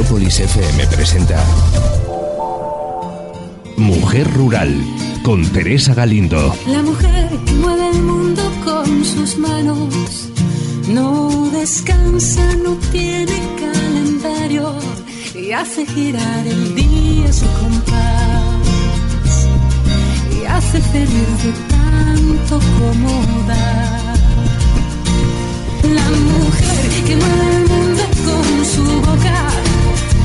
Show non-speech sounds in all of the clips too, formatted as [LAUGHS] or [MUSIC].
Metrópolis FM presenta Mujer Rural con Teresa Galindo. La mujer que mueve el mundo con sus manos no descansa, no tiene calendario y hace girar el día su compás y hace feliz tanto como da. La mujer que mueve el mundo con su boca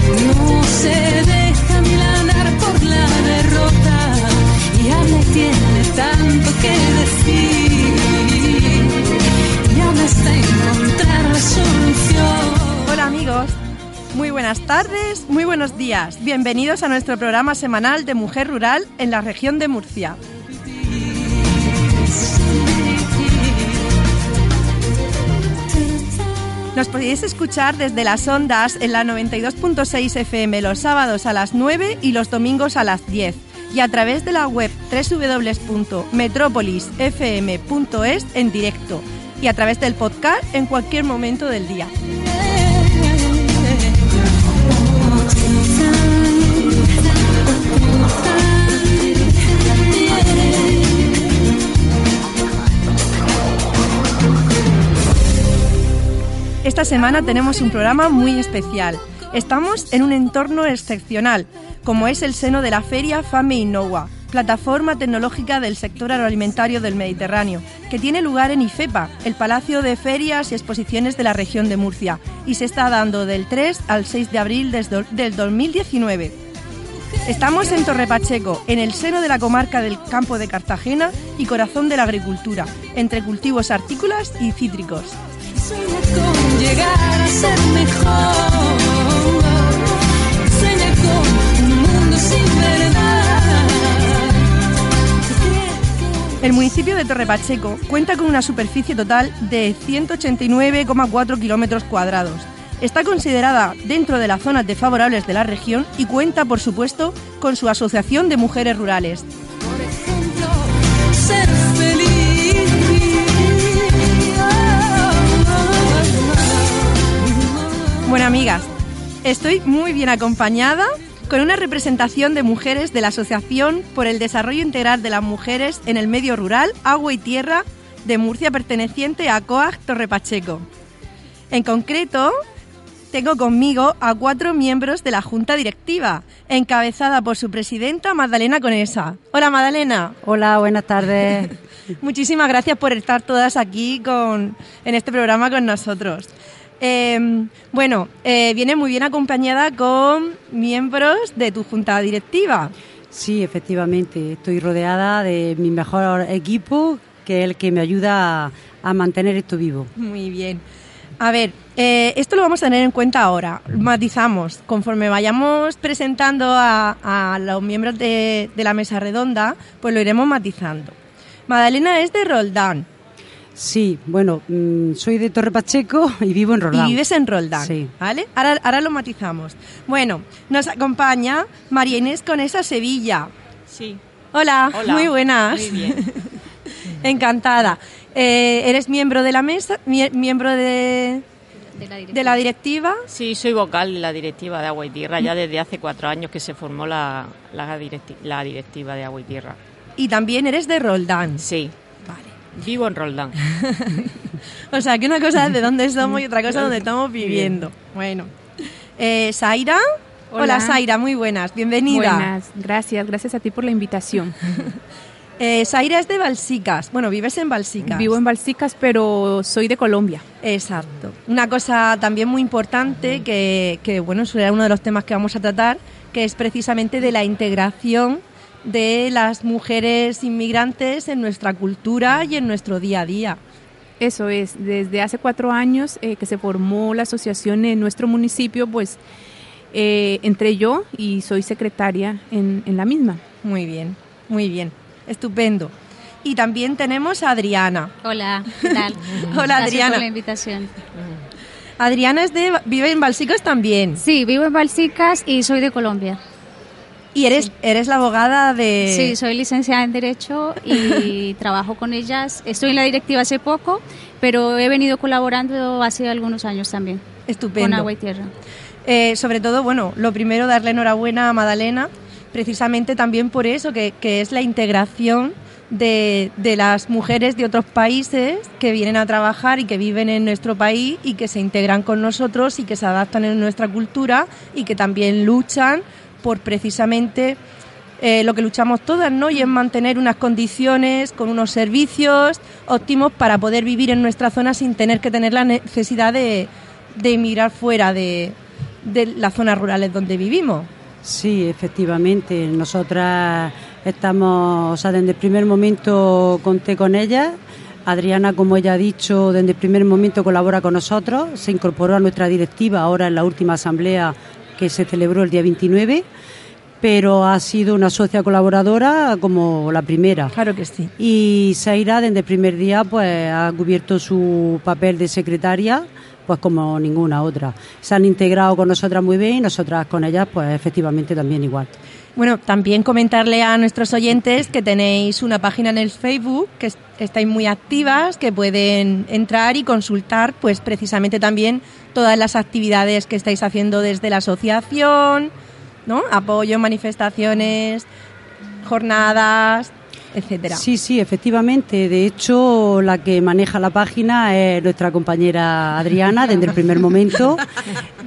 no se deja milanar por la derrota y habla y tiene tanto que decir y habla hasta encontrar la solución. Hola amigos, muy buenas tardes, muy buenos días. Bienvenidos a nuestro programa semanal de Mujer Rural en la región de Murcia. Nos podéis escuchar desde las ondas en la 92.6 FM los sábados a las 9 y los domingos a las 10 y a través de la web www.metropolisfm.es en directo y a través del podcast en cualquier momento del día. Esta semana tenemos un programa muy especial. Estamos en un entorno excepcional, como es el seno de la feria FAME Innova, plataforma tecnológica del sector agroalimentario del Mediterráneo, que tiene lugar en IFEPA, el Palacio de Ferias y Exposiciones de la región de Murcia, y se está dando del 3 al 6 de abril del 2019. Estamos en Torre Pacheco, en el seno de la comarca del Campo de Cartagena y corazón de la agricultura, entre cultivos artícolas y cítricos. El municipio de Torre Pacheco cuenta con una superficie total de 189,4 kilómetros cuadrados. Está considerada dentro de las zonas desfavorables de la región y cuenta, por supuesto, con su Asociación de Mujeres Rurales. Bueno, amigas, estoy muy bien acompañada con una representación de mujeres de la Asociación por el Desarrollo Integral de las Mujeres en el Medio Rural, Agua y Tierra de Murcia perteneciente a COAG Torre Pacheco. En concreto, tengo conmigo a cuatro miembros de la Junta Directiva, encabezada por su presidenta Magdalena Conesa. Hola Magdalena. Hola, buenas tardes. [LAUGHS] Muchísimas gracias por estar todas aquí con, en este programa con nosotros. Eh, bueno, eh, viene muy bien acompañada con miembros de tu junta directiva. Sí, efectivamente, estoy rodeada de mi mejor equipo, que es el que me ayuda a, mantener esto vivo. Muy bien. A ver, eh, esto lo vamos a tener en cuenta ahora. Matizamos. Conforme vayamos presentando a, a los miembros de, de la mesa redonda, pues lo iremos matizando. Magdalena es de Roldán Sí, bueno, mm, soy de Torre Pacheco y vivo en Roldán. y vives en Roldán, Sí. ¿vale? Ahora, ahora lo matizamos. Bueno, nos acompaña María Inés Conesa Sevilla. Sí. Hola, Hola. muy buenas. Muy bien. [LAUGHS] Encantada. Eh, ¿Eres miembro de la mesa, mie- miembro de, de la directiva? Sí, soy vocal de la directiva de Agua y Tierra ya desde hace cuatro años que se formó la, la, directi- la directiva de Agua y Tierra. Y también eres de Roldán. Sí. Vivo en Roldán. [LAUGHS] O sea, que una cosa es de dónde somos y otra cosa es donde estamos viviendo. Bueno. Eh, Zaira. Hola. Hola. Zaira, muy buenas. Bienvenida. Buenas, gracias, gracias a ti por la invitación. [LAUGHS] Eh, Zaira es de Balsicas. Bueno, vives en Balsicas. Vivo en Balsicas, pero soy de Colombia. Exacto. Una cosa también muy importante que, que, bueno, será uno de los temas que vamos a tratar, que es precisamente de la integración de las mujeres inmigrantes en nuestra cultura y en nuestro día a día. Eso es, desde hace cuatro años eh, que se formó la asociación en nuestro municipio, pues eh, entré yo y soy secretaria en, en la misma. Muy bien, muy bien, estupendo. Y también tenemos a Adriana. Hola, ¿qué tal? [LAUGHS] Hola, Gracias Adriana. por la invitación. Adriana es de, vive en Balsicos también. Sí, vivo en Balsicas y soy de Colombia. Y eres, eres la abogada de... Sí, soy licenciada en Derecho y [LAUGHS] trabajo con ellas. Estoy en la directiva hace poco, pero he venido colaborando hace algunos años también. Estupendo. Con Agua y Tierra. Eh, sobre todo, bueno, lo primero, darle enhorabuena a Madalena, precisamente también por eso, que, que es la integración de, de las mujeres de otros países que vienen a trabajar y que viven en nuestro país y que se integran con nosotros y que se adaptan en nuestra cultura y que también luchan por precisamente eh, lo que luchamos todas, ¿no? Y es mantener unas condiciones con unos servicios óptimos para poder vivir en nuestra zona sin tener que tener la necesidad de, de emigrar fuera de, las zonas rurales donde vivimos. Sí, efectivamente. Nosotras estamos, o sea, desde el primer momento conté con ella. Adriana, como ella ha dicho, desde el primer momento colabora con nosotros. Se incorporó a nuestra directiva ahora en la última asamblea que se celebró el día 29, pero ha sido una socia colaboradora como la primera. Claro que sí. Y Zaira, desde el primer día, pues ha cubierto su papel de secretaria pues como ninguna otra. Se han integrado con nosotras muy bien y nosotras con ellas, pues efectivamente también igual. Bueno, también comentarle a nuestros oyentes que tenéis una página en el Facebook, que es- estáis muy activas, que pueden entrar y consultar, pues precisamente también todas las actividades que estáis haciendo desde la asociación, ¿no? Apoyo, manifestaciones, jornadas, etcétera. Sí, sí, efectivamente. De hecho, la que maneja la página es nuestra compañera Adriana desde el primer momento.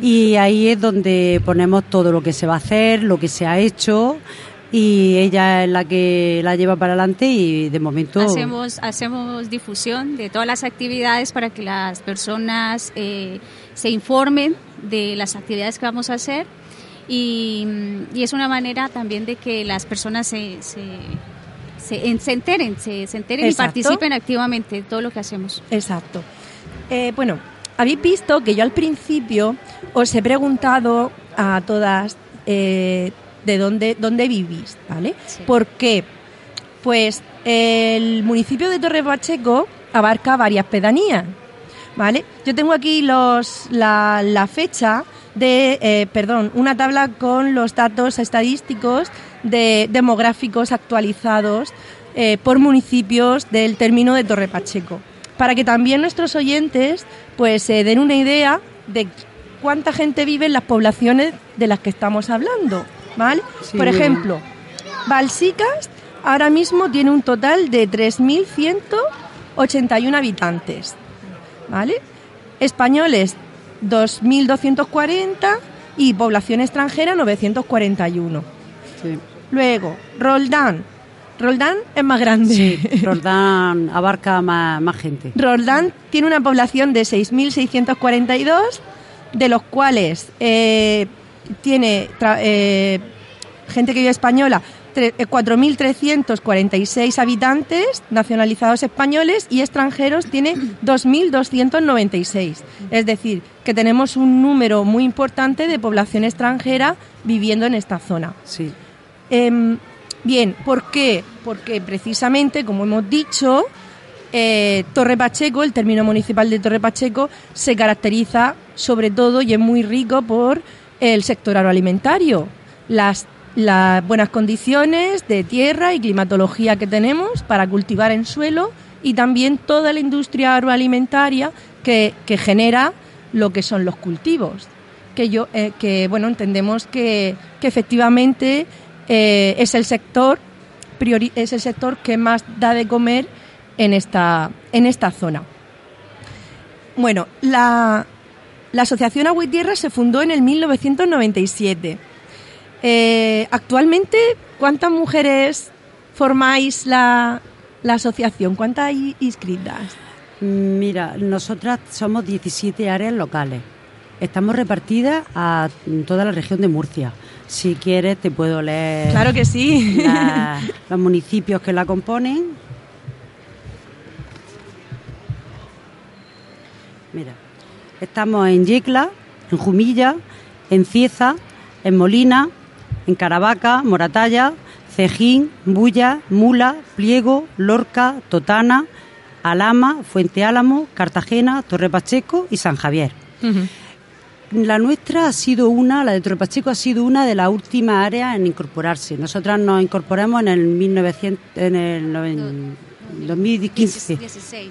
Y ahí es donde ponemos todo lo que se va a hacer, lo que se ha hecho. Y ella es la que la lleva para adelante y de momento... Hacemos, hacemos difusión de todas las actividades para que las personas eh, se informen de las actividades que vamos a hacer y, y es una manera también de que las personas se, se, se, en- se enteren, se, se enteren Exacto. y participen activamente en todo lo que hacemos. Exacto. Eh, bueno, habéis visto que yo al principio os he preguntado a todas eh, de dónde, dónde vivís, ¿vale? Sí. ¿Por qué? Pues el municipio de Torre Pacheco abarca varias pedanías, ¿vale? Yo tengo aquí los, la, la fecha de, eh, perdón, una tabla con los datos estadísticos de demográficos actualizados eh, por municipios del término de Torre Pacheco, para que también nuestros oyentes pues se den una idea de cuánta gente vive en las poblaciones de las que estamos hablando, ¿vale? Sí, por ejemplo, Balsicas ahora mismo tiene un total de 3.181 habitantes, ¿vale? Españoles 2.240 y población extranjera 941. Sí. Luego, Roldán. Roldán es más grande. Sí, Roldán abarca más, más gente. Roldán tiene una población de 6.642, de los cuales eh, tiene eh, gente que vive española, 4.346 habitantes nacionalizados españoles y extranjeros tiene [CLEARS THROAT] 2.296. Es decir, que tenemos un número muy importante de población extranjera viviendo en esta zona. Sí. Em, bien, ¿por qué? Porque precisamente, como hemos dicho, eh, Torre Pacheco, el término municipal de Torre Pacheco, se caracteriza sobre todo y es muy rico por el sector agroalimentario. Las, las buenas condiciones de tierra y climatología que tenemos para cultivar en suelo y también toda la industria agroalimentaria que, genera lo que son los cultivos que yo eh, que bueno entendemos que, que efectivamente eh, es el sector priori- es el sector que más da de comer en esta en esta zona. Bueno la, la asociación Agua y Tierra se fundó en el 1997 Eh, actualmente cuántas mujeres formáis la, la asociación cuántas hay inscritas Mira, nosotras somos 17 áreas locales. Estamos repartidas a toda la región de Murcia. Si quieres, te puedo leer claro que sí la- [LAUGHS] los municipios que la componen. Mira, estamos en Yecla, en Jumilla, en Cieza, en Molina, en Caravaca, Moratalla, Cejín, Bulla, Mula, Pliego, Lorca, Totana, Alama, Fuente Álamo, Cartagena, Torre Pacheco y San Javier. La nuestra ha sido una, la de Torre Pacheco ha sido una de las últimas áreas en incorporarse. Nosotras nos incorporamos en el 1900, en el noven- 2015. 16.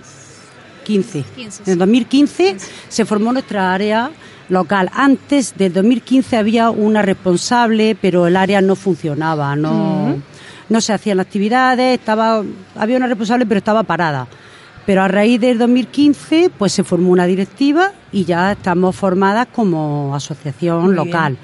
15. 15, En el 2015 se formó nuestra área local. Antes del 2015 había una responsable, pero el área no funcionaba, no, no se hacían actividades, estaba, había una responsable, pero estaba parada. Pero a raíz del 2015, pues se formó una directiva y ya estamos formadas como asociación Muy local.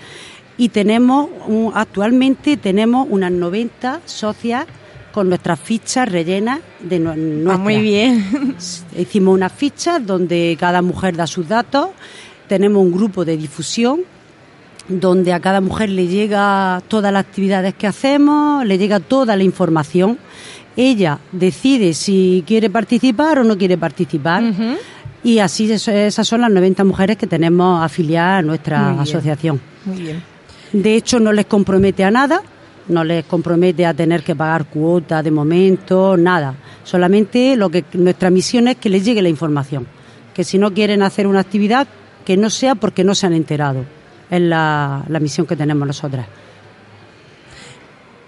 Y tenemos, un- actualmente tenemos unas 90 socias con nuestras fichas rellenas de Ah, nuestras. muy bien. [LAUGHS] Hicimos unas fichas donde cada mujer da sus datos. Tenemos un grupo de difusión donde a cada mujer le llega todas las actividades que hacemos, le llega toda la información. Ella decide si quiere participar o no quiere participar. Y así esas son las 90 mujeres que tenemos afiliadas a nuestra Muy asociación. Muy bien. De hecho, no les compromete a nada, no les compromete a tener que pagar cuotas de momento, nada. Solamente lo que nuestra misión es que les llegue la información. Que si no quieren hacer una actividad, que no sea porque no se han enterado. Es la, la misión que tenemos nosotras.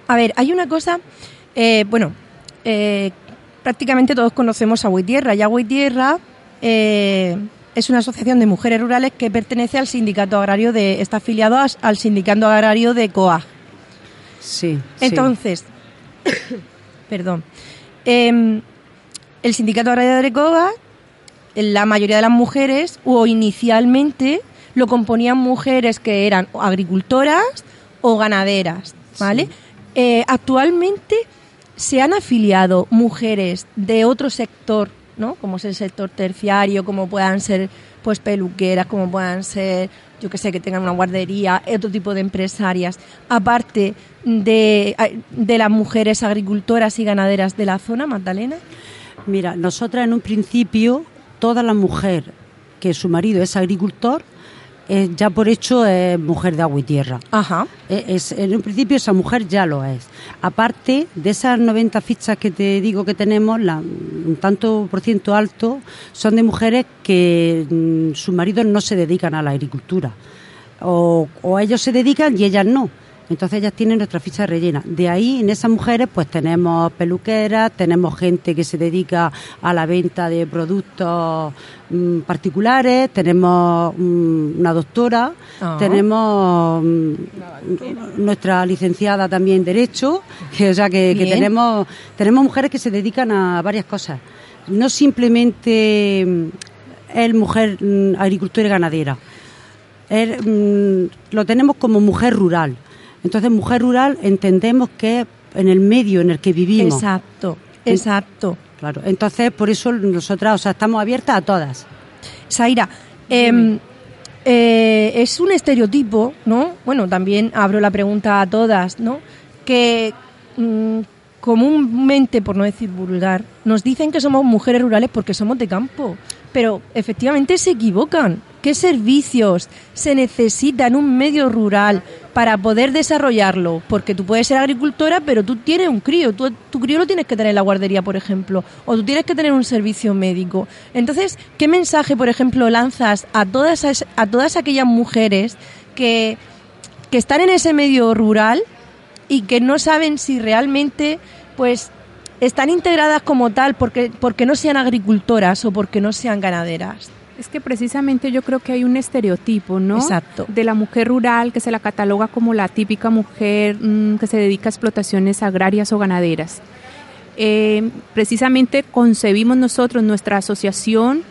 A ver, hay una cosa, eh, bueno, eh, prácticamente todos conocemos a Tierra y Agua y Tierra eh, es una asociación de mujeres rurales que pertenece al sindicato agrario de, está afiliado al sindicato agrario de COAG. Sí. sí. Entonces, [COUGHS] perdón, em, el sindicato agrario de COAG, la mayoría de las mujeres, o inicialmente, lo componían mujeres que eran agricultoras o ganaderas, ¿vale? Eh, actualmente se han afiliado mujeres de otro sector, ¿no? Como es el sector terciario, como puedan ser pues peluqueras, como puedan ser, yo que sé, que tengan una guardería, otro tipo de empresarias, aparte de, de las mujeres agricultoras y ganaderas de la zona, Magdalena. Mira, nosotras en un principio, toda la mujer que su marido es agricultor, eh, ya por hecho es mujer de agua y tierra. Ajá. Eh, Es, en un principio esa mujer ya lo es. Aparte de esas 90 fichas que te digo que tenemos, la- un tanto por ciento alto son de mujeres que mm, sus maridos no se dedican a la agricultura. O, o ellos se dedican y ellas no. Entonces ellas tienen nuestra ficha rellena. De ahí, en esas mujeres, pues tenemos peluqueras, tenemos gente que se dedica a la venta de productos mm, particulares, tenemos mm, una doctora, Ah. tenemos mm, nuestra licenciada también en Derecho, que, [LAUGHS] o sea que, tenemos, tenemos mujeres que se dedican a varias cosas. No simplemente es mujer agricultora y ganadera. Es, lo tenemos como mujer rural. Entonces, mujer rural entendemos que es en el medio en el que vivimos. Exacto, exacto. Claro. Entonces, por eso nosotras, o sea, estamos abiertas a todas. Saira, em, eh, es un estereotipo, ¿no? Bueno, también abro la pregunta a todas, ¿no? Que mm, comúnmente, por no decir vulgar, nos dicen que somos mujeres rurales porque somos de campo, pero efectivamente se equivocan. ¿Qué servicios se necesita en un medio rural para poder desarrollarlo? Porque tú puedes ser agricultora, pero tú tienes un crío, tu crío lo tienes que tener en la guardería, por ejemplo, o tú tienes que tener un servicio médico. Entonces, ¿qué mensaje, por ejemplo, lanzas a todas, a todas aquellas mujeres que, que están en ese medio rural y que no saben si realmente, pues, están integradas como tal porque, porque no sean agricultoras o porque no sean ganaderas? Es que precisamente yo creo que hay un estereotipo, ¿no? Exacto. De la mujer rural que se la cataloga como la típica mujer mm, que se dedica a explotaciones agrarias o ganaderas. Eh, precisamente concebimos nosotros nuestra asociación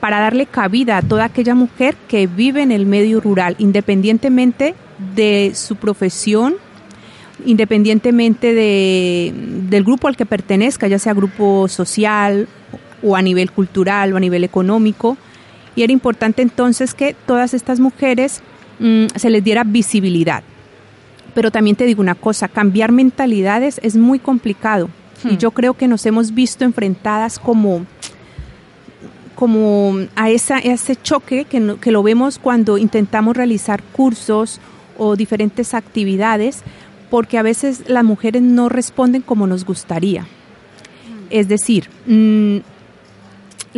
para darle cabida a toda aquella mujer que vive en el medio rural, independientemente de su profesión, independientemente de, del grupo al que pertenezca, ya sea grupo social o a nivel cultural o a nivel económico. Y era importante entonces que todas estas mujeres mm, se les diera visibilidad. Pero también te digo una cosa, cambiar mentalidades es muy complicado. Y Hmm. yo creo que nos hemos visto enfrentadas como, como a, esa, ese choque que, que lo vemos cuando intentamos realizar cursos o diferentes actividades, porque a veces las mujeres no responden como nos gustaría. Es decir, mm,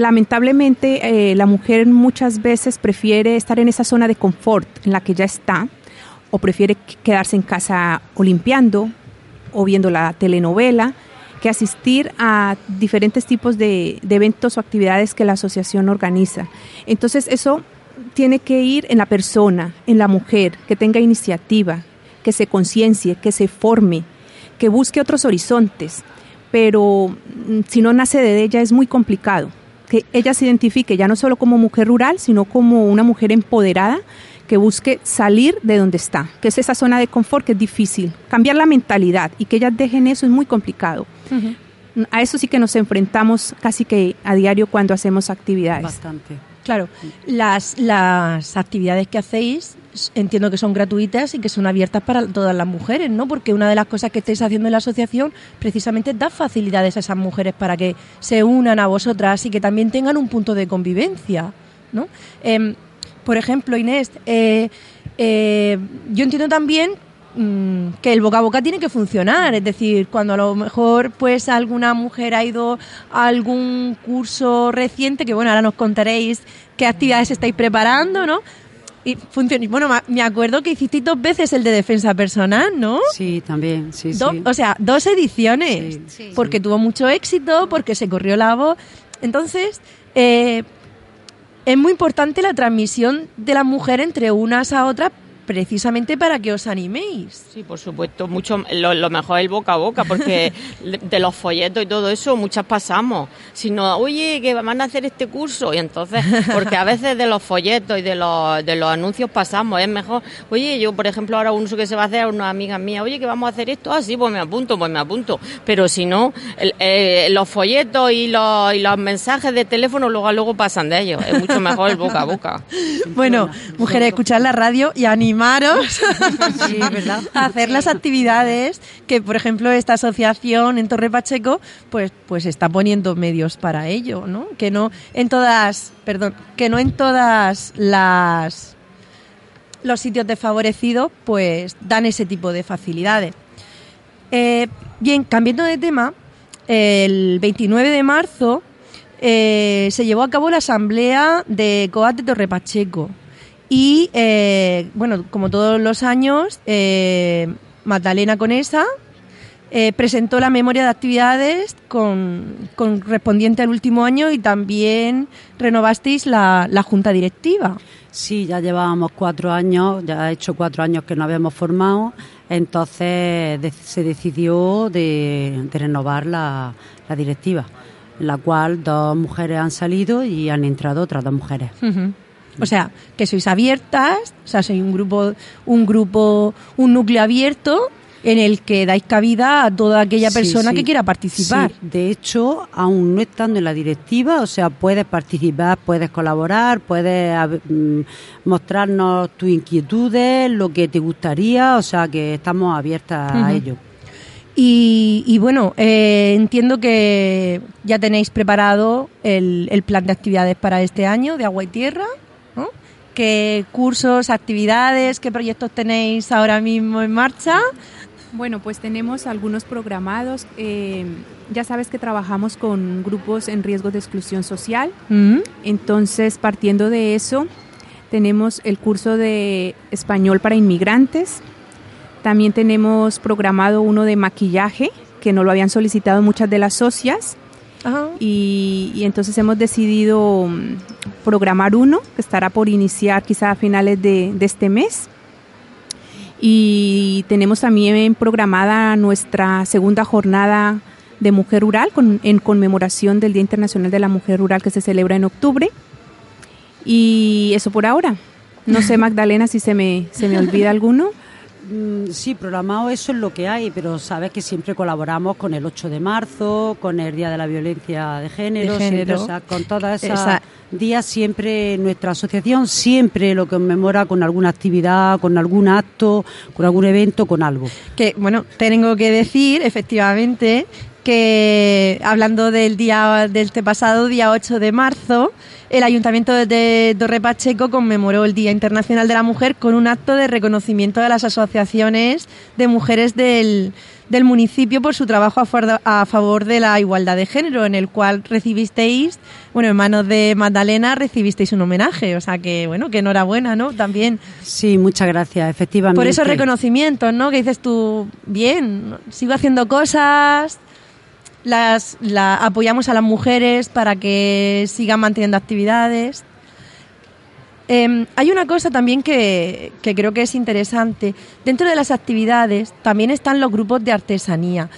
lamentablemente eh, la mujer muchas veces prefiere estar en esa zona de confort en la que ya está, o prefiere quedarse en casa o limpiando, o viendo la telenovela, que asistir a diferentes tipos de, eventos o actividades que la asociación organiza. Entonces eso tiene que ir en la persona, en la mujer, que tenga iniciativa, que se conciencie, que se forme, que busque otros horizontes. Pero mm, si no nace de ella es muy complicado. Que ella se identifique ya no solo como mujer rural, sino como una mujer empoderada que busque salir de donde está, que es esa zona de confort que es difícil. Cambiar la mentalidad y que ellas dejen eso es muy complicado. A eso sí que nos enfrentamos casi que a diario cuando hacemos actividades. Bastante. Claro, las, las actividades que hacéis entiendo que son gratuitas y que son abiertas para todas las mujeres, ¿no? Porque una de las cosas que estáis haciendo en la asociación precisamente dar facilidades a esas mujeres para que se unan a vosotras y que también tengan un punto de convivencia, ¿no? Em, por ejemplo, Inés, eh, eh, yo entiendo también mm, que el boca a boca tiene que funcionar, es decir, cuando a lo mejor pues alguna mujer ha ido a algún curso reciente, que bueno, ahora nos contaréis qué actividades estáis preparando, ¿no? Y funciona. Bueno, me acuerdo que hiciste dos veces el de defensa personal, ¿no? Sí, también, sí, sí. O sea, dos ediciones, porque tuvo mucho éxito, porque se corrió la voz. Entonces, eh, es muy importante la transmisión de la mujer entre unas a otras precisamente para que os animéis. Sí, por supuesto, mucho lo, mejor es el boca a boca, porque [LAUGHS] de los folletos y todo eso muchas pasamos. Sino, oye, que van a hacer este curso, y entonces, porque a veces de los folletos y de los, de los anuncios pasamos, es mejor, oye, yo por ejemplo ahora un uso que se va a hacer a una amiga mía, oye, que vamos a hacer esto, así, ah, pues me apunto, pues me apunto. Pero si no, eh, los folletos y los, y los mensajes de teléfono luego luego pasan de ellos. Es mucho mejor el boca a boca. [LAUGHS] Bueno, mujeres, escuchar la radio y animar [LAUGHS] a hacer las actividades que, por ejemplo, esta asociación en Torre Pacheco, pues, pues está poniendo medios para ello, ¿no? Que no en todas, perdón, que no en todas las los sitios desfavorecidos, pues dan ese tipo de facilidades. Eh, bien, cambiando de tema, el 29 de marzo eh, se llevó a cabo la asamblea de COAT de Torre Pacheco. Y, eh, bueno, como todos los años, eh, Magdalena Conesa eh, presentó la memoria de actividades con, correspondiente al último año y también renovasteis la, junta directiva. Sí, ya llevábamos cuatro años, ya ha hecho cuatro años que no habíamos formado, entonces se decidió de, renovar la, directiva, en la cual dos mujeres han salido y han entrado otras dos mujeres. O sea, que sois abiertas, o sea, sois un grupo, un grupo, un núcleo abierto en el que dais cabida a toda aquella persona que quiera participar. De hecho, aún no estando en la directiva, o sea, puedes participar, puedes colaborar, puedes mm, mostrarnos tus inquietudes, lo que te gustaría, o sea, que estamos abiertas a ello. Y, bueno, eh, entiendo que ya tenéis preparado el, el plan de actividades para este año de agua y tierra qué cursos, actividades, qué proyectos tenéis ahora mismo en marcha. Bueno, pues tenemos algunos programados. Eh, ya sabes que trabajamos con grupos en riesgo de exclusión social. Mm. Entonces, partiendo de eso, tenemos el curso de español para inmigrantes. También tenemos programado uno de maquillaje, que no lo habían solicitado muchas de las socias. Y, entonces hemos decidido mm, programar uno que estará por iniciar quizá a finales de, este mes. Y tenemos también programada nuestra segunda jornada de Mujer Rural en conmemoración del Día Internacional de la Mujer Rural que se celebra en octubre. Y eso por ahora. No sé, [LAUGHS] Magdalena, si se me, se me olvida alguno. Mm, sí, programado eso es lo que hay, pero sabes que siempre colaboramos con el 8 de marzo, con el Día de la Violencia de Género, con todas esas días siempre nuestra asociación siempre lo conmemora con alguna actividad, con algún acto, con algún evento, con algo. Que bueno, tengo que decir efectivamente que hablando del día de este pasado día 8 de marzo, el Ayuntamiento de Torre Pacheco conmemoró el Día Internacional de la Mujer con un acto de reconocimiento de las asociaciones de mujeres del, del municipio por su trabajo a, favor de la igualdad de género, en el cual recibisteis, bueno, en manos de Magdalena recibisteis un homenaje, o sea que, bueno, que enhorabuena, ¿no? También. Sí, muchas gracias, efectivamente. Por esos reconocimientos, ¿no? Que dices tú, bien, sigo haciendo cosas, las la, apoyamos a las mujeres para que sigan manteniendo actividades. Em, hay una cosa también que, creo que es interesante. Dentro de las actividades también están los grupos de artesanía.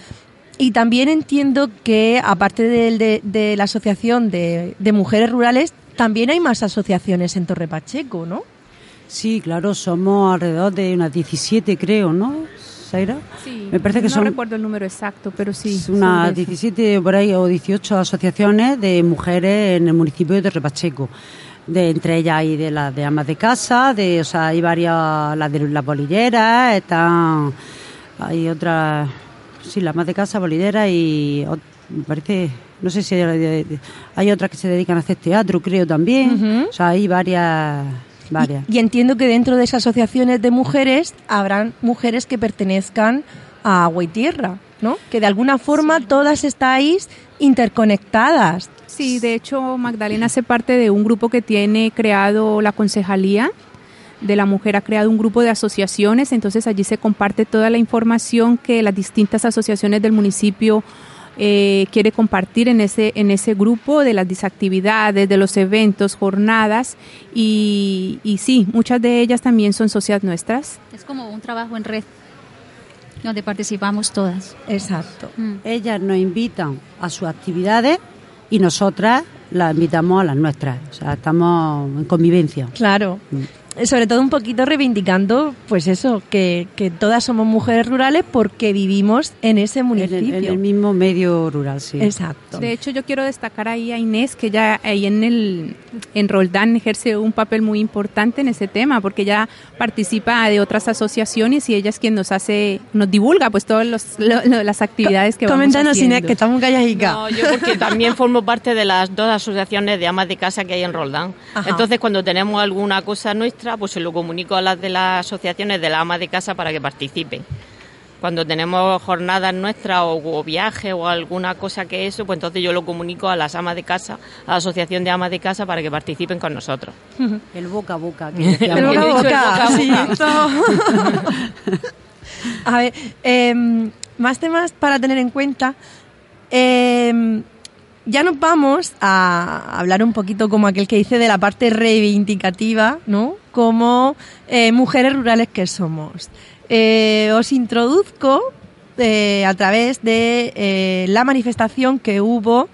Y también entiendo que, aparte de, la Asociación de, Mujeres Rurales, también hay más asociaciones en Torre Pacheco, ¿no? Sí, claro, somos alrededor de unas 17, creo, ¿no? Zaira? Sí, Me parece que no recuerdo el número exacto, pero sí. Unas 17 por ahí o 18 asociaciones de mujeres en el municipio de Torre Pacheco de entre ellas hay de las de amas de casa, de, o sea, hay varias, las de las bolilleras, están, hay otras, sí, las amas de casa, bolilleras y me parece, no sé si hay, otras que se dedican a hacer teatro, creo también, o sea, hay varias... Y, entiendo que dentro de esas asociaciones de mujeres habrán mujeres que pertenezcan a Agua y Tierra, ¿no? Que de alguna forma todas estáis interconectadas. Sí, de hecho Magdalena hace parte de un grupo que tiene creado la concejalía de la mujer ha creado un grupo de asociaciones, entonces allí se comparte toda la información que las distintas asociaciones del municipio eh, quiere compartir en ese en ese grupo de las disactividades, de los eventos, jornadas y, y sí, muchas de ellas también son socias nuestras. Es como un trabajo en red donde participamos todas. Exacto. Mm. Ellas nos invitan a sus actividades y nosotras las invitamos a las nuestras. O sea, estamos en convivencia. Claro. Mm sobre todo un poquito reivindicando, pues eso, que, que, todas somos mujeres rurales porque vivimos en ese municipio. En el, mismo medio rural, sí. Exacto. De hecho, yo quiero destacar ahí a Inés, que ya ahí en el en Roldán ejerce un papel muy importante en ese tema, porque ella participa de otras asociaciones y ella es quien nos hace, nos divulga pues todas las actividades que vamos haciendo. Inés, que estamos calladica. No, yo porque también formo parte de las dos asociaciones de amas de casa que hay en Roldán. Entonces, cuando tenemos alguna cosa nuestra, pues se lo comunico a las de las asociaciones de la ama de casa para que participen. Cuando tenemos jornadas nuestras o, viajes o alguna cosa que eso, pues entonces yo lo comunico a las amas de casa, a la asociación de amas de casa para que participen con nosotros. [LAUGHS] El boca a boca. [LAUGHS] el boca a boca, [LAUGHS] a ver, em, más temas para tener en cuenta. Eh, ya nos vamos a hablar un poquito como aquel que dice de la parte reivindicativa, ¿no? Como eh, mujeres rurales que somos. Eh, os introduzco eh, a través de la manifestación que hubo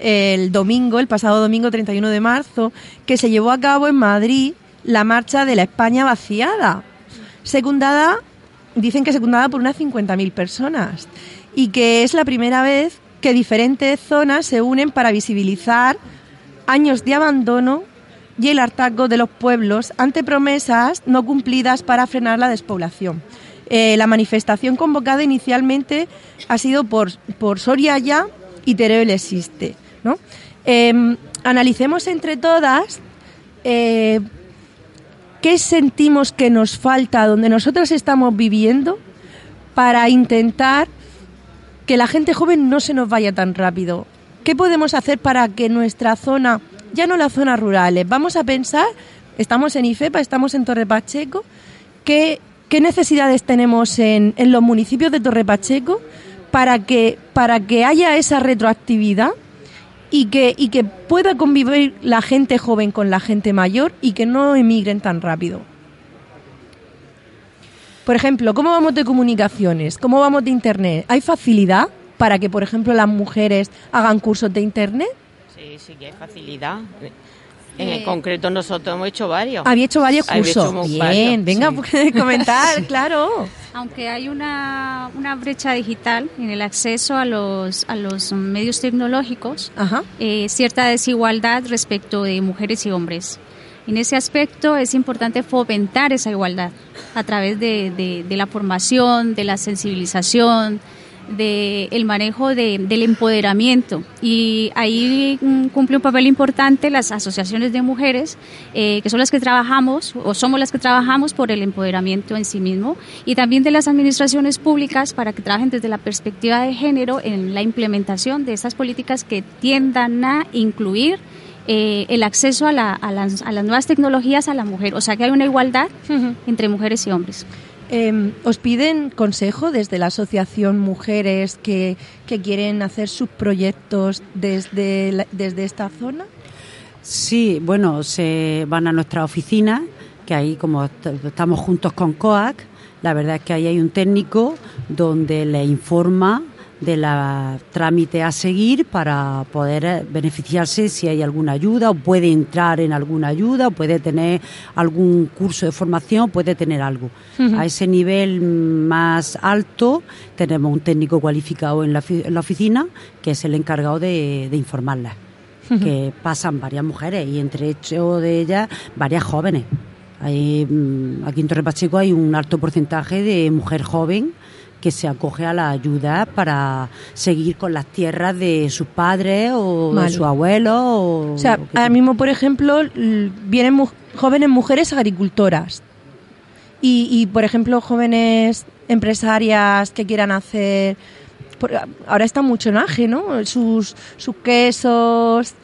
el domingo, el pasado domingo 31 de marzo, que se llevó a cabo en Madrid la marcha de la España vaciada, secundada, dicen que secundada por unas 50.000 personas, y que es la primera vez que diferentes zonas se unen para visibilizar años de abandono y el hartazgo de los pueblos ante promesas no cumplidas para frenar la despoblación. Eh, la manifestación convocada inicialmente ha sido por, por Soriaya y Teruel existe. ¿no? Em, analicemos entre todas eh, qué sentimos que nos falta donde nosotros estamos viviendo para intentar que la gente joven no se nos vaya tan rápido. ¿Qué podemos hacer para que nuestra zona, ya no las zonas rurales, vamos a pensar, estamos en IFEPA, estamos en Torre Pacheco, ¿qué, qué necesidades tenemos en, en los municipios de Torre Pacheco para que, para que haya esa retroactividad y que, y que pueda convivir la gente joven con la gente mayor y que no emigren tan rápido? Por ejemplo, ¿cómo vamos de comunicaciones? ¿Cómo vamos de Internet? ¿Hay facilidad para que, por ejemplo, las mujeres hagan cursos de Internet? Sí, sí que hay facilidad. En el concreto nosotros hemos hecho varios. Había hecho varios cursos. Bien, venga, sí. [LAUGHS] comentar, [LAUGHS] claro. Aunque hay una, una, brecha digital en el acceso a los, a los medios tecnológicos, eh, cierta desigualdad respecto de mujeres y hombres. En ese aspecto es importante fomentar esa igualdad a través de, la formación, de la sensibilización, de el manejo de, del empoderamiento. Y ahí mm, cumple un papel importante las asociaciones de mujeres eh, que son las que trabajamos o somos las que trabajamos por el empoderamiento en sí mismo y también de las administraciones públicas para que trabajen desde la perspectiva de género en la implementación de estas políticas que tiendan a incluir eh, el acceso a, las, a, las, nuevas tecnologías a la mujer, o sea que hay una igualdad entre mujeres y hombres. Em, ¿Os piden consejo desde la asociación Mujeres que, quieren hacer sus proyectos desde, desde esta zona? Sí, bueno, se van a nuestra oficina, que ahí como estamos juntos con COAC, la verdad es que ahí hay un técnico donde le informa de la trámite a seguir para poder eh, beneficiarse si hay alguna ayuda o puede entrar en alguna ayuda o puede tener algún curso de formación, puede tener algo. A ese nivel más alto tenemos un técnico cualificado en la, oficina que es el encargado de, de informarlas. Que pasan varias mujeres y entre hecho de ellas varias jóvenes. Hay, mm, aquí en Torre Pacheco hay un alto porcentaje de mujer joven que se acoge a la ayuda para seguir con las tierras de sus padres o de su abuelo. O, sea, ahora mismo, por ejemplo, vienen jóvenes mujeres agricultoras y, por ejemplo, jóvenes empresarias que quieran hacer... ahora está mucho en ¿no? Sus, sus quesos,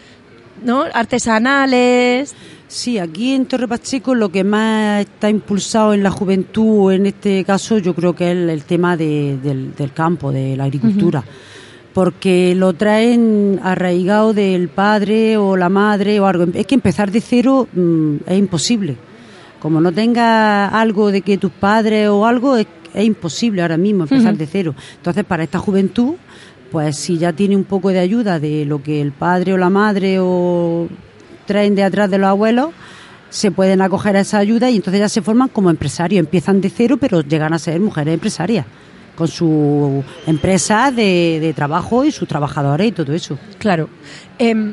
¿no? Artesanales. Sí, aquí en Torre Pacheco lo que más está impulsado en la juventud, en este caso, yo creo que es el, tema del, campo, de la agricultura. Porque lo traen arraigado del padre o la madre o algo. Es que empezar de cero mm, es imposible. Como no tenga algo de que tus padres o algo, es, imposible ahora mismo empezar de cero. Entonces, para esta juventud, pues si ya tiene un poco de ayuda de lo que el padre o la madre o traen de atrás de los abuelos, se pueden acoger a esa ayuda y entonces ya se forman como empresarios. Empiezan de cero, pero llegan a ser mujeres empresarias con su empresa de, trabajo y sus trabajadores y todo eso. Claro. Em,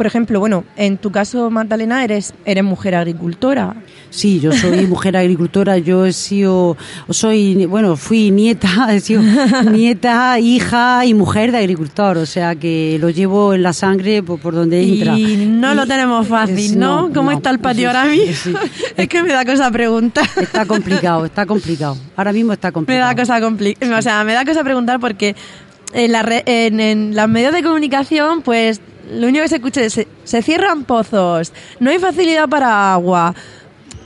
por ejemplo, bueno, en tu caso, Magdalena, eres, eres mujer agricultora. Sí, yo soy [LAUGHS] mujer agricultora, yo he sido, soy, bueno, fui nieta, [LAUGHS] he sido nieta, hija y mujer de agricultor, o sea que lo llevo en la sangre por, donde entra. Y no lo tenemos fácil, ¿no? ¿Cómo está el patio ahora mismo? [LAUGHS] es que me da cosa preguntar. Está complicado, está complicado. Ahora mismo está complicado. Me da cosa complicada, o sea, me da cosa preguntar porque en, la en, en las medios de comunicación, pues lo único que se escucha es se, cierran pozos, no hay facilidad para agua.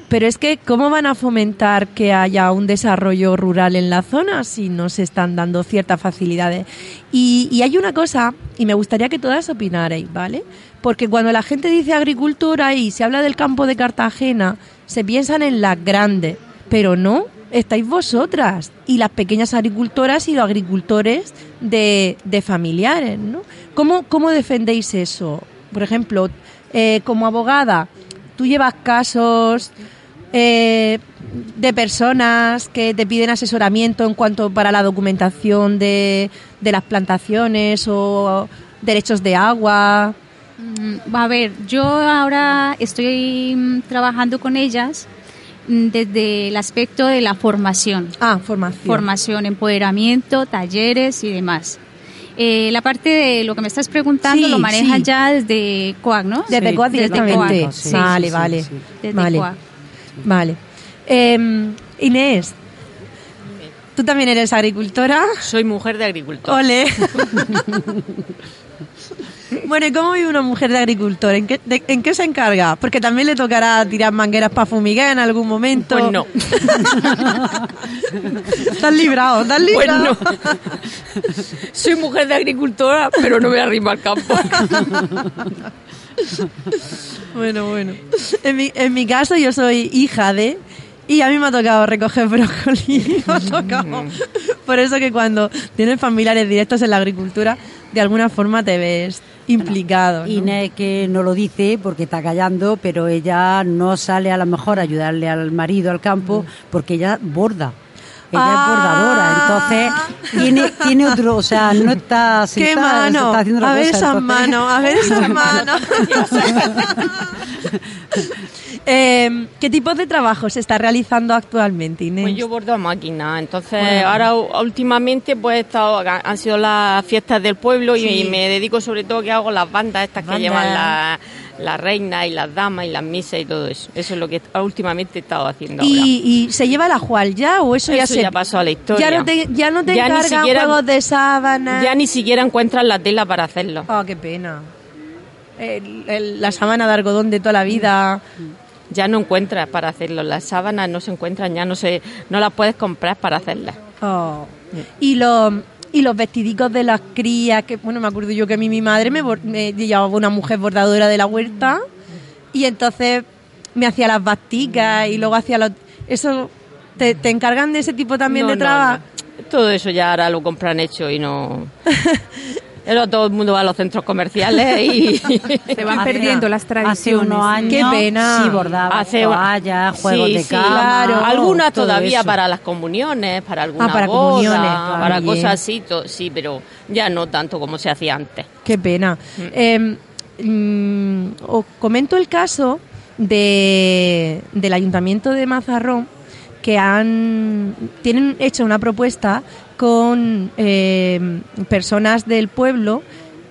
Pero es que, ¿cómo van a fomentar que haya un desarrollo rural en la zona si no se están dando ciertas facilidades? Y, y hay una cosa, y me gustaría que todas opinarais, ¿vale? Porque cuando la gente dice agricultura y se habla del campo de Cartagena, se piensan en las grandes, pero no, estáis vosotras y las pequeñas agricultoras y los agricultores de, familiares, ¿no? ¿Cómo, ¿Cómo defendéis eso? Por ejemplo, eh, como abogada, tú llevas casos eh, de personas que te piden asesoramiento en cuanto para la documentación de, de las plantaciones o derechos de agua. Mm, a ver, yo ahora estoy mm, trabajando con ellas desde el aspecto de la formación. Ah, formación. Formación, empoderamiento, talleres y demás. Eh, la parte de lo que me estás preguntando lo manejan ya desde COAC, ¿no? Desde COAC directamente. vale, vale. Desde vale. Vale. Em, Inés, ¿tú también eres agricultora? Soy mujer de agricultor. Ole. [LAUGHS] Bueno, ¿y cómo vive una mujer de agricultor? ¿En qué, ¿En qué se encarga? Porque también le tocará tirar mangueras para fumigar en algún momento. Pues no. [LAUGHS] estás librado, estás librado. Pues no. Soy mujer de agricultora, pero no me arrimo al campo. bueno, bueno. En mi, en mi caso yo soy hija de... Y a mí me ha tocado recoger brócoli. [LAUGHS] Me ha tocado. Por eso que cuando tienes familiares directos en la agricultura, de alguna forma te ves implicado. Inés que no lo dice porque está callando, pero ella no sale a lo mejor a ayudarle al marido al campo porque ella borda. Ella es bordadora, entonces tiene, tiene otro, o sea, no está sentada, ¿Qué mano? Está haciendo a ver esas manos, a ver esas [LAUGHS] manos. [LAUGHS] Eh, ¿Qué tipos de trabajo se está realizando actualmente, Inés? Pues yo bordo a máquina, entonces ahora últimamente pues he estado, han sido las fiestas del pueblo y, me dedico sobre todo que hago las bandas estas que llevan la- las reinas y las damas y las misas y todo eso. Eso es lo que últimamente he estado haciendo ahora. ¿Y, y se lleva la Jual ya o eso, ya Eso se ya pasó a la historia. Ya no te, ya no te Ya ni encargan siquiera- juegos de sábana. Ya ni siquiera encuentran la tela para hacerlo. Oh, qué pena. El- el- la sábana de algodón de toda la vida. Ya no encuentras para hacerlo. Las sábanas no se encuentran, ya no se, no las puedes comprar para hacerlas. Oh. Y los y los vestidicos de las crías, que bueno, me acuerdo yo que a mí mi madre me, me llevaba una mujer bordadora de la huerta y entonces me hacía las basticas y luego hacía los... Eso, ¿te, te encargan de ese tipo también No, de no, trabajo? no. Todo eso ya ahora lo compran hecho y no. [LAUGHS] Ahora todo el mundo va a los centros comerciales y. [LAUGHS] Se van Hace- perdiendo las Hace tradiciones. unos años Qué pena. sí bordaba Hace- toallas, juegos Sí, de sí. cama. Claro. Algunas todavía eso. para las comuniones, para alguna Ah, para boda, comuniones, para bien. cosas así, sí, pero ya no tanto como se hacía antes. Qué pena. Eh, mm, os comento el caso de, del Ayuntamiento de Mazarrón que han tienen hecho una propuesta con eh, personas del pueblo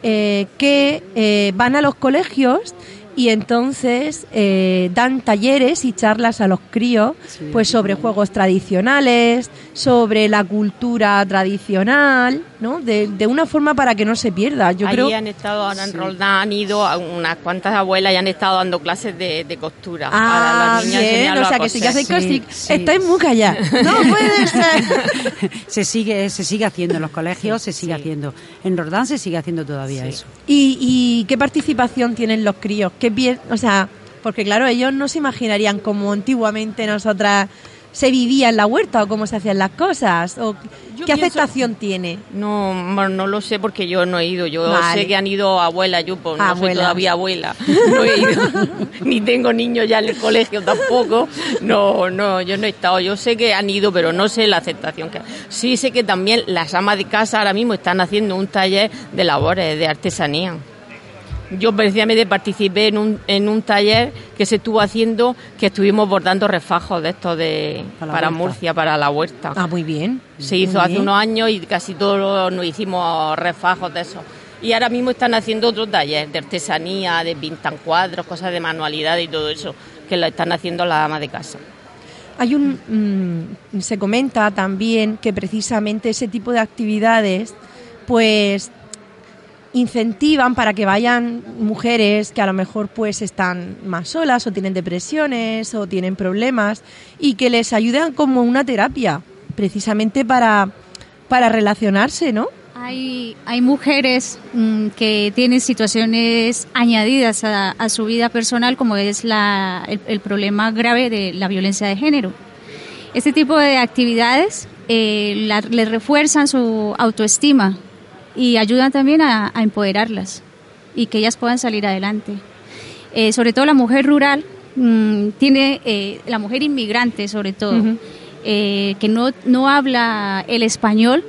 eh, que eh, van a los colegios y entonces eh, dan talleres y charlas a los críos pues sobre juegos tradicionales, sobre la cultura tradicional, ¿no? De, de una forma para que no se pierda. Yo Allí creo han estado, ahora en Roldán han ido a unas cuantas abuelas y han estado dando clases de, de costura. para Ah, las niñas bien, o sea que si coser. hacéis Sí, estáis muy callados. [LAUGHS] No puede ser. [LAUGHS] se sigue se sigue haciendo en los colegios, se sigue haciendo. En Rordán se sigue haciendo todavía eso. ¿Y, y qué participación tienen los críos? ¿Qué bien, o sea, porque claro, ellos no se imaginarían como antiguamente nosotras se vivía en la huerta o cómo se hacían las cosas o Yo qué pienso- aceptación tiene. No, no lo sé porque yo no he ido. Yo Vale. sé que han ido abuelas, yo pues, no soy Abuelas. todavía abuela. No he ido. [LAUGHS] Ni tengo niños ya en el colegio tampoco. No, no, yo no he estado. Yo sé que han ido, pero no sé la aceptación que Sí sé que también las amas de casa ahora mismo están haciendo un taller de labores, de artesanía. Yo precisamente participé en un, en un taller que se estuvo haciendo, que estuvimos bordando refajos de estos de, Para. Murcia, para la huerta. Ah, muy bien. Se hizo Muy hace bien. unos años y casi todos nos hicimos refajos de eso. Y ahora mismo están haciendo otro taller de artesanía, de pintan cuadros, cosas de manualidad y todo eso, que lo están haciendo las amas de casa. Hay un mm, se comenta también que precisamente ese tipo de actividades pues incentivan para que vayan mujeres que a lo mejor pues están más solas o tienen depresiones o tienen problemas y que les ayudan como una terapia precisamente para para relacionarse, ¿no? Hay, hay mujeres mm, que tienen situaciones añadidas a, su vida personal, como es la, el, problema grave de la violencia de género. Este tipo de actividades eh, la- les refuerzan su autoestima y ayudan también a, a empoderarlas y que ellas puedan salir adelante. Eh, sobre todo la mujer rural mm, tiene, eh, la mujer inmigrante sobre todo, eh, que no, no habla el español,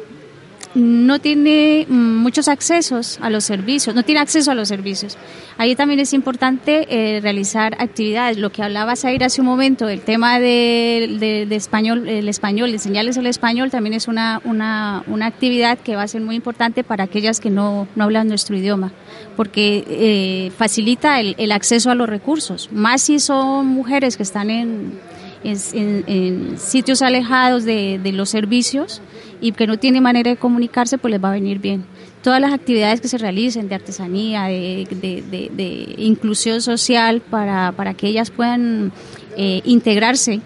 no tiene mm, muchos accesos a los servicios, no tiene acceso a los servicios. Ahí también es importante eh, realizar actividades. Lo que hablaba Zair hace un momento, el tema de, de- español, el español, enseñarles el español también es una, una, una actividad que va a ser muy importante para aquellas que no, no hablan nuestro idioma, porque eh, facilita el, el acceso a los recursos, más si son mujeres que están en, en- en sitios alejados de, de los servicios y que no tienen manera de comunicarse, pues les va a venir bien. Todas las actividades que se realicen de artesanía, de, de- de- de inclusión social, para, para que ellas puedan eh, integrarse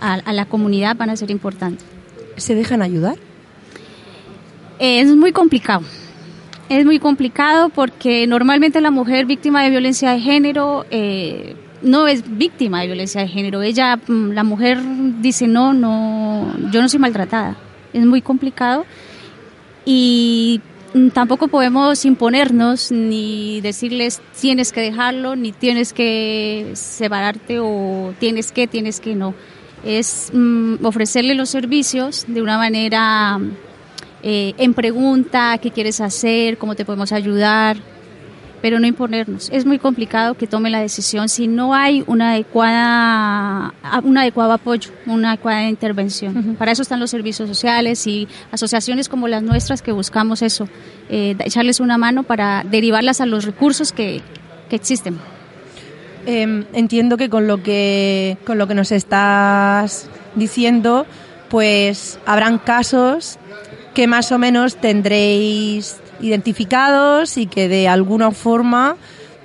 a, a la comunidad van a ser importantes. ¿Se dejan ayudar? Eh, es muy complicado. Es muy complicado porque normalmente la mujer víctima de violencia de género eh, no es víctima de violencia de género. Ella, mm, la mujer dice no, no, yo no soy maltratada. Es muy complicado y tampoco podemos imponernos ni decirles tienes que dejarlo, ni tienes que separarte o tienes que, tienes que no. Es mm, ofrecerle los servicios de una manera eh, en pregunta, qué quieres hacer, cómo te podemos ayudar. Pero no imponernos. Es muy complicado que tome la decisión si no hay una adecuada, un adecuado apoyo, una adecuada intervención. Para eso están los servicios sociales y asociaciones como las nuestras que buscamos eso, eh, echarles una mano para derivarlas a los recursos que, que existen. Em, entiendo que con lo que con lo que nos estás diciendo, pues habrán casos que más o menos tendréis identificados y que de alguna forma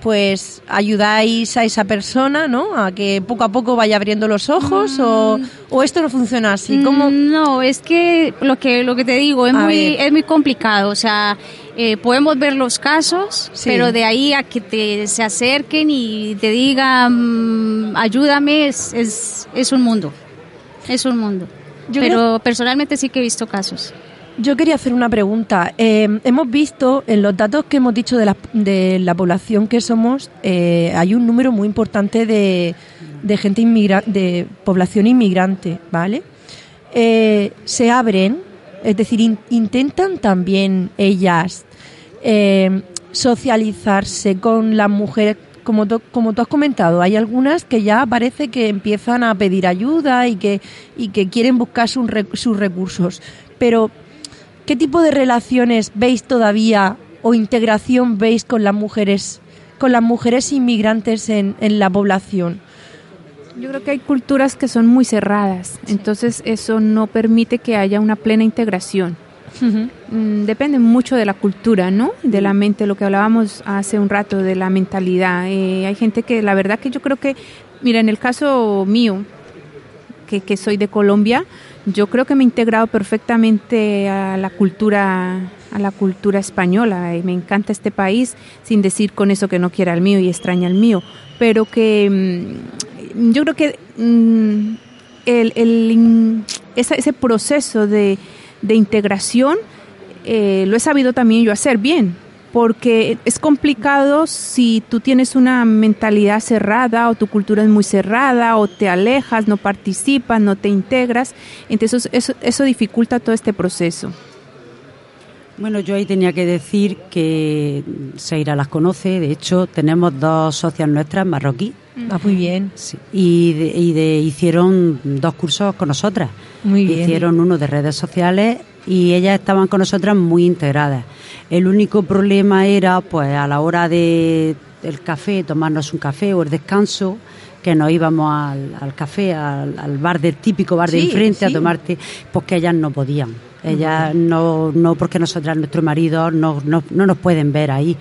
pues ayudáis a esa persona, ¿no? A que poco a poco vaya abriendo los ojos o, o, esto no funciona así. ¿Cómo? Mm, no, es que lo que lo que te digo es muy es muy complicado, o sea, eh, podemos ver los casos, pero de ahí a que te se acerquen y te digan mm, ayúdame es, es, es un mundo, es un mundo. pero personalmente sí que he visto casos. Yo quería hacer una pregunta. Eh, hemos visto en los datos que hemos dicho de la, de la población que somos, eh, hay un número muy importante de, de gente inmigra de población inmigrante, ¿vale? Eh, se abren, es decir, intentan también ellas socializarse con las mujeres como, como tú has comentado, hay algunas que ya parece que empiezan a pedir ayuda y que, y que quieren buscar sus recursos. Pero ¿Qué tipo de relaciones veis todavía o integración veis con las mujeres, con las mujeres inmigrantes en, la población? Yo creo que hay culturas que son muy cerradas, entonces eso no permite que haya una plena integración. Mm, depende mucho de la cultura, ¿no? De la mente, lo que hablábamos hace un rato, de la mentalidad. Eh, hay gente que, la verdad que yo creo que, mira, en el caso mío, que, que soy de Colombia, yo creo que me he integrado perfectamente a la cultura a la cultura española y me encanta este país sin decir con eso que no quiera el mío y extraña el mío pero que mm, yo creo que mm, el, ese, proceso de, de integración eh, lo he sabido también yo hacer bien porque es complicado si tú tienes una mentalidad cerrada o tu cultura es muy cerrada o te alejas, no participas, no te integras, entonces eso, eso dificulta todo este proceso. Bueno, yo ahí tenía que decir que Seira las conoce, de hecho tenemos dos socias nuestras marroquí. Ah, muy bien. y, de, hicieron dos cursos con nosotras. Muy bien. Hicieron uno de redes sociales y ellas estaban con nosotras muy integradas. El único problema era, pues, a la hora de el café, tomarnos un café o el descanso, que nos íbamos al, café, al, bar del típico bar de enfrente a tomarte, pues que ellas no podían. Ellas no, no porque nosotras, nuestro marido, no, no, no nos pueden ver ahí.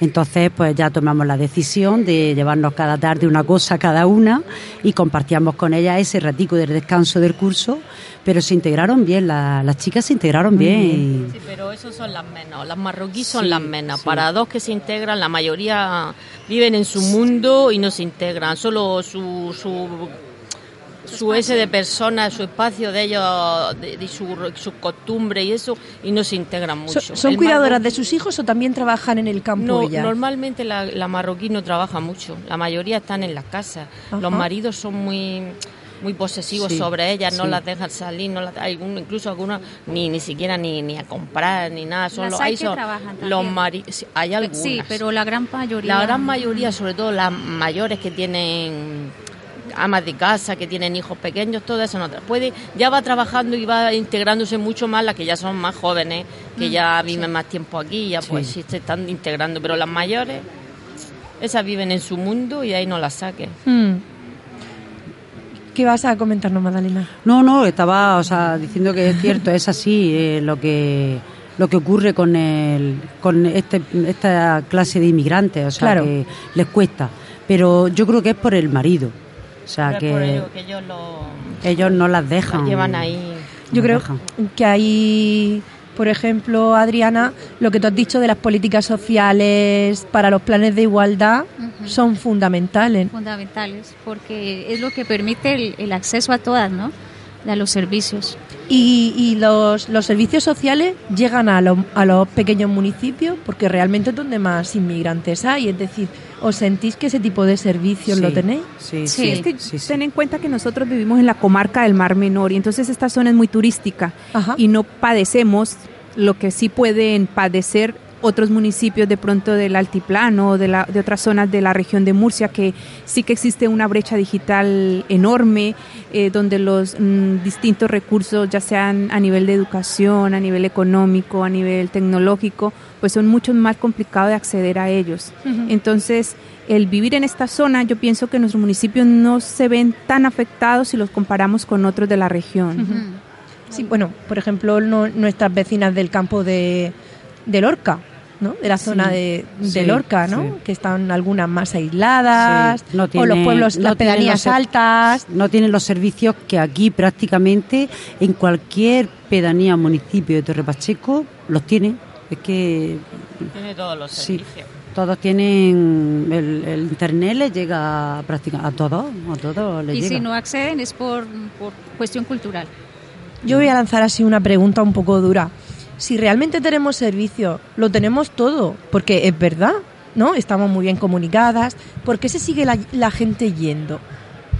Entonces, pues ya tomamos la decisión de llevarnos cada tarde una cosa cada una y compartíamos con ellas ese ratico del descanso del curso, pero se integraron bien, las chicas se integraron bien. Sí, pero esos son las menos, las marroquíes son las menos. Para dos que se integran, la mayoría viven en su mundo y no se integran, solo su, su su ese de personas, su espacio de ellos, de, su, su, costumbre y eso, y no se integran mucho. ¿Son, cuidadoras de sus hijos o también trabajan en el campo? No, normalmente la, marroquí no trabaja mucho, la mayoría están en la casa. Los maridos son muy muy posesivos sobre ellas, no las dejan salir, no las, incluso algunos ni ni siquiera ni, ni a comprar ni nada, son los, hay los maridos, hay algunas. Sí, pero la gran mayoría. La gran mayoría, sobre todo las mayores que tienen amas de casa que tienen hijos pequeños, todo eso no puede, ya va trabajando y va integrándose mucho más las que ya son más jóvenes, que mm, ya viven más tiempo aquí, ya pues sí se están integrando, pero las mayores, esas viven en su mundo y ahí no las saquen. Mm. ¿Qué vas a comentarnos, Magdalena? No, no, estaba, o sea, diciendo que es cierto, es así eh, lo que lo que ocurre con el, con este, esta clase de inmigrantes, o sea, que les cuesta. Pero yo creo que es por el marido. O sea que, ellos, no las dejan. llevan ahí. Yo creo que ahí, por ejemplo, Adriana, lo que tú has dicho de las políticas sociales para los planes de igualdad son fundamentales. Fundamentales, porque es lo que permite el, el acceso a todas, ¿no? A los servicios. Y, y los, los, servicios sociales llegan a, a los pequeños municipios porque realmente es donde más inmigrantes hay. Es decir, ¿os sentís que ese tipo de servicios lo tenéis? Sí, sí. Es que ten en cuenta que nosotros vivimos en la comarca del Mar Menor y entonces esta zona es muy turística y no padecemos lo que sí pueden padecer otros municipios de pronto del altiplano o de, la, de otras zonas de la región de Murcia, que sí que existe una brecha digital enorme, eh, donde los mm, distintos recursos, ya sean a nivel de educación, a nivel económico, a nivel tecnológico, pues son mucho más complicados de acceder a ellos. Entonces, el vivir en esta zona, yo pienso que nuestros municipios no se ven tan afectados si los comparamos con otros de la región. Sí, bueno, por ejemplo, no- nuestras vecinas del campo de, de Lorca, ¿no? De la zona de, de sí, Lorca, ¿no? sí. Que están algunas más aisladas, Sí, no o los tiene- pueblos, no las tiene pedanías los- altas. No tienen los servicios que aquí prácticamente en cualquier pedanía o municipio de Torre Pacheco los tienen. Es que Tiene todos los Sí. servicios. todos tienen el, el internet les llega prácticamente a todos, a todos les Y llega. si no acceden es por, por cuestión cultural. Yo voy a lanzar así una pregunta un poco dura. Si realmente tenemos servicio, lo tenemos todo, porque es verdad, ¿no? Estamos muy bien comunicadas. ¿Por qué se sigue la, gente yendo?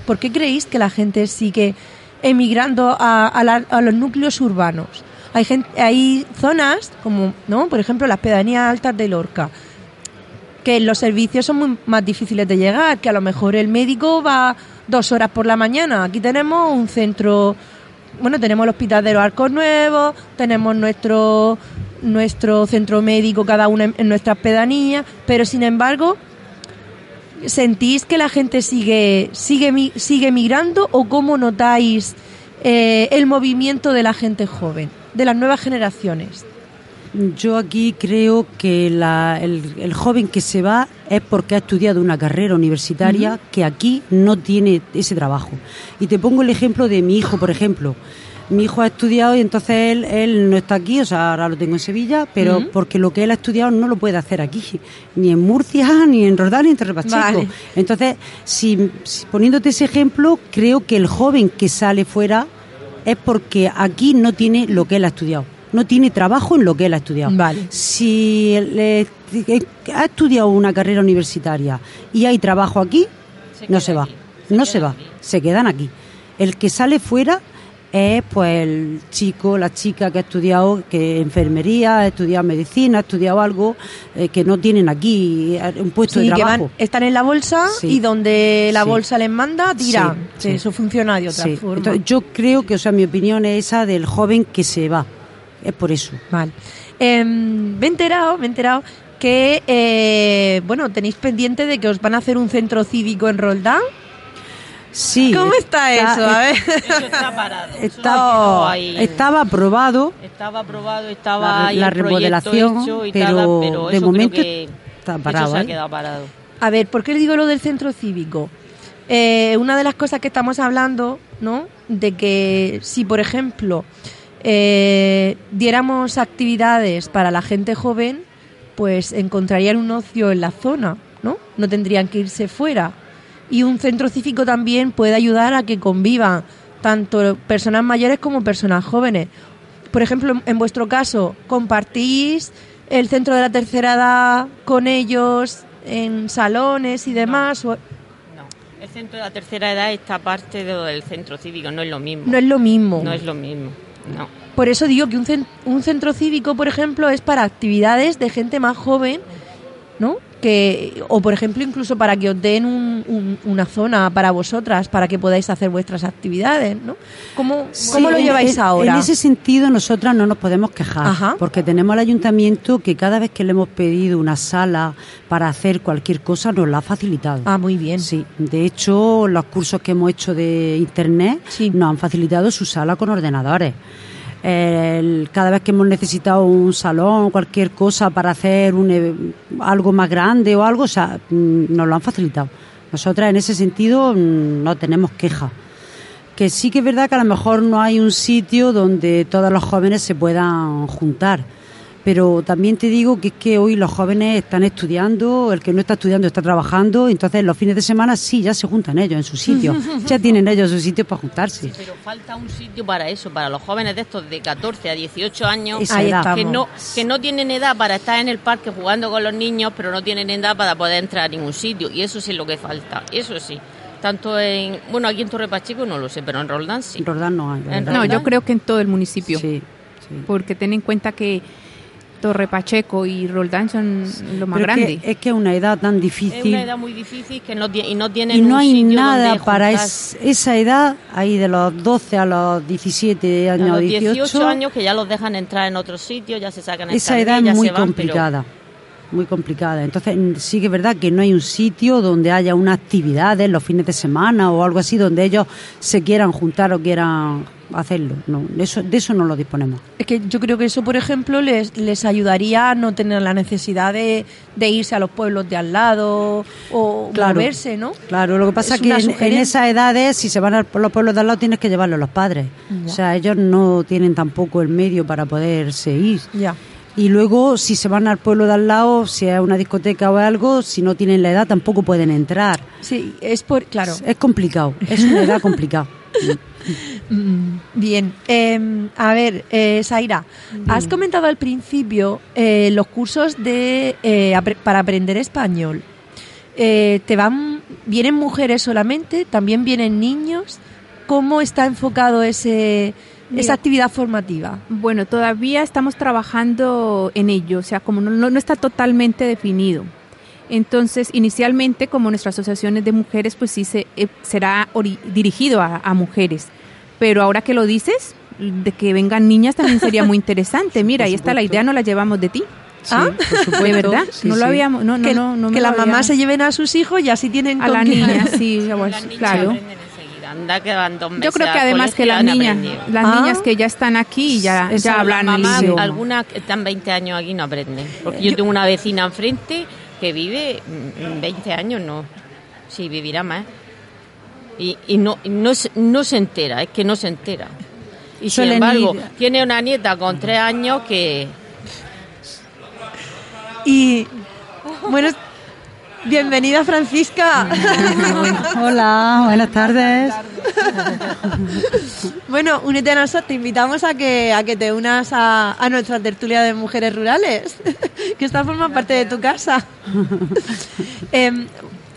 ¿Por qué creéis que la gente sigue emigrando a, a la- a los núcleos urbanos? Hay, gente, hay zonas, como, ¿no? Por ejemplo, las pedanías altas de Lorca, que los servicios son muy más difíciles de llegar, que a lo mejor el médico va dos horas por la mañana. Aquí tenemos un centro, bueno, tenemos el Hospital de los Arcos Nuevos, tenemos nuestro nuestro centro médico cada una en, nuestras pedanías, pero sin embargo, ¿sentís que la gente sigue sigue sigue migrando o cómo notáis eh, el movimiento de la gente joven, de las nuevas generaciones? Yo aquí creo que la- el, el joven que se va es porque ha estudiado una carrera universitaria que aquí no tiene ese trabajo. Y te pongo el ejemplo de mi hijo, por ejemplo. Mi hijo ha estudiado y entonces él, él no está aquí, o sea, ahora lo tengo en Sevilla, pero porque lo que él ha estudiado no lo puede hacer aquí, ni en Murcia, [LAUGHS] ni en Roldán, ni en Torre Pacheco. Vale. Entonces, si, si poniéndote ese ejemplo, creo que el joven que sale fuera es porque aquí no tiene lo que él ha estudiado. No tiene trabajo en lo que él ha estudiado. Vale. Si él, eh, ha estudiado una carrera universitaria y hay trabajo aquí, Se no se va. aquí, se no se va. aquí. Se quedan aquí. El que sale fuera es pues el chico, la chica que ha estudiado que enfermería, ha estudiado medicina, ha estudiado algo eh, que no tienen aquí eh, un puesto Sí, de que trabajo. van, están en la bolsa Sí. y donde la Sí. bolsa les manda, sí. Eso funciona de otra forma. Entonces, yo creo que, o sea, mi opinión es esa del joven que se va. Es por eso. Vale. Em, me he enterado, me he enterado que, eh, bueno, tenéis pendiente de que os van a hacer un centro cívico en Roldán. Sí. ¿Cómo está, eso? A ver. Eso está [LAUGHS] parado. ahí. Estaba aprobado Estaba aprobado, estaba la, ahí la remodelación, hecho y pero, tal, pero de eso momento creo que está parado. se ha ¿eh? quedado parado. A ver, ¿por qué le digo lo del centro cívico? Eh, una de las cosas que estamos hablando, ¿no? De que si, por ejemplo, eh, diéramos actividades para la gente joven, pues encontrarían un ocio en la zona, ¿no? No tendrían que irse fuera. Y un centro cívico también puede ayudar a que convivan tanto personas mayores como personas jóvenes. Por ejemplo, en vuestro caso, ¿compartís el centro de la tercera edad con ellos en salones y demás? No, el centro de la tercera edad está parte del centro cívico, no es lo mismo. No es lo mismo. No es lo mismo, no. Por eso digo que un, un centro cívico, por ejemplo, es para actividades de gente más joven, ¿no? Que, o, por ejemplo, incluso para que os den un- un- una zona para vosotras, para que podáis hacer vuestras actividades, ¿no? ¿Cómo, cómo lo lleváis en, ahora? En ese sentido, nosotras no nos podemos quejar, Ajá. porque tenemos al ayuntamiento que cada vez que le hemos pedido una sala para hacer cualquier cosa, nos la ha facilitado. Ah, muy bien. Sí, de hecho, los cursos que hemos hecho de internet Sí. nos han facilitado su sala con ordenadores. Cada vez que hemos necesitado un salón, cualquier cosa para hacer un, e- algo más grande o algo, o mm, nos lo han facilitado. Nosotras en ese sentido mm, no tenemos queja. Que sí que es verdad que a lo mejor no hay un sitio donde todos los jóvenes se puedan juntar. Pero también te digo que es que hoy los jóvenes están estudiando, el que no está estudiando está trabajando, entonces los fines de semana sí, ya se juntan ellos en su sitio, [LAUGHS] ya tienen ellos su sitio para juntarse. Pero falta un sitio para eso, para los jóvenes de estos de 14 a 18 años Esa Ahí que no que no tienen edad para estar en el parque jugando con los niños, pero no tienen edad para poder entrar a ningún sitio y eso sí es lo que falta, eso sí. Tanto en bueno, aquí en Torre Pacheco no lo sé, pero en Roldán sí. En Roldán no hay. No, yo creo que en todo el municipio. Sí, sí. porque ten en cuenta que Torre Pacheco y Roldán son lo más Pero es grande. que, es que es una edad tan Es difícil una edad muy difícil que no, y no tienen y no un hay sitio nada para es- esa edad, ahí de los 12 a los 17 A años, los 18, 18 años que ya los dejan entrar en otros sitios, ya se sacan esa edad es muy se van, pero- complicada. Muy complicada. Entonces, sí que es verdad que no hay un sitio donde haya una actividades los fines de semana o algo así donde ellos se quieran juntar o quieran hacerlo. No, de eso, de eso no lo disponemos. Es que yo creo que eso, por ejemplo, les, les ayudaría a no tener la necesidad de, de irse a los pueblos de al lado o Claro. moverse, ¿no? Claro, lo que pasa Es que en, esas edades, si se van a los pueblos de al lado, tienes que llevarlos a los padres. Ya. O sea, ellos no tienen tampoco el medio para poderse ir. Ya. Y luego, si se van al pueblo de al lado, si es una discoteca o algo, si no tienen la edad, tampoco pueden entrar. Sí, es por. Claro. Es complicado, es una edad complicada. [LAUGHS] Mm, Bien. Eh, a ver, eh, Zaira, has comentado al principio eh, los cursos de eh, apre- para aprender español. Eh, ¿Te van, vienen mujeres solamente? ¿También vienen niños? ¿Cómo está enfocado ese, Mira. esa actividad formativa? Bueno, todavía estamos trabajando en ello, o sea, como no, no- está totalmente definido. Entonces, inicialmente, como nuestra asociación es de mujeres, pues sí se, eh, será dirigido a, a mujeres. Pero ahora que lo dices, de que vengan niñas también sería muy interesante. [LAUGHS] Mira, ahí está la supuesto. idea, nos la llevamos de ti. Ah, ¿De verdad? Sí, no lo sí. habíamos, no, no, que no, no me que las mamás se lleven a sus hijos y así tienen a con la niña, sí, pues, [LAUGHS] claro. aprenden enseguida. Anda que van dos Yo meses creo que además que las niñas, las Ah. niñas que ya están aquí ya, Esa- ya hablan Las el idioma. algunas que están 20 años aquí no aprenden. Porque yo tengo una vecina enfrente que vive mm, 20 años, no. Sí, vivirá más. Y, y no, y no, se- no se entera, es que no se entera. Y sin embargo, ir- tiene una nieta con 3 años que Y bueno, bienvenida Francisca. [LAUGHS] Hola, buenas tardes. [LAUGHS] bueno, únete a nosotros, te invitamos a que, a que te unas a, a nuestra tertulia de mujeres rurales, [LAUGHS] que esta forma parte de tu casa.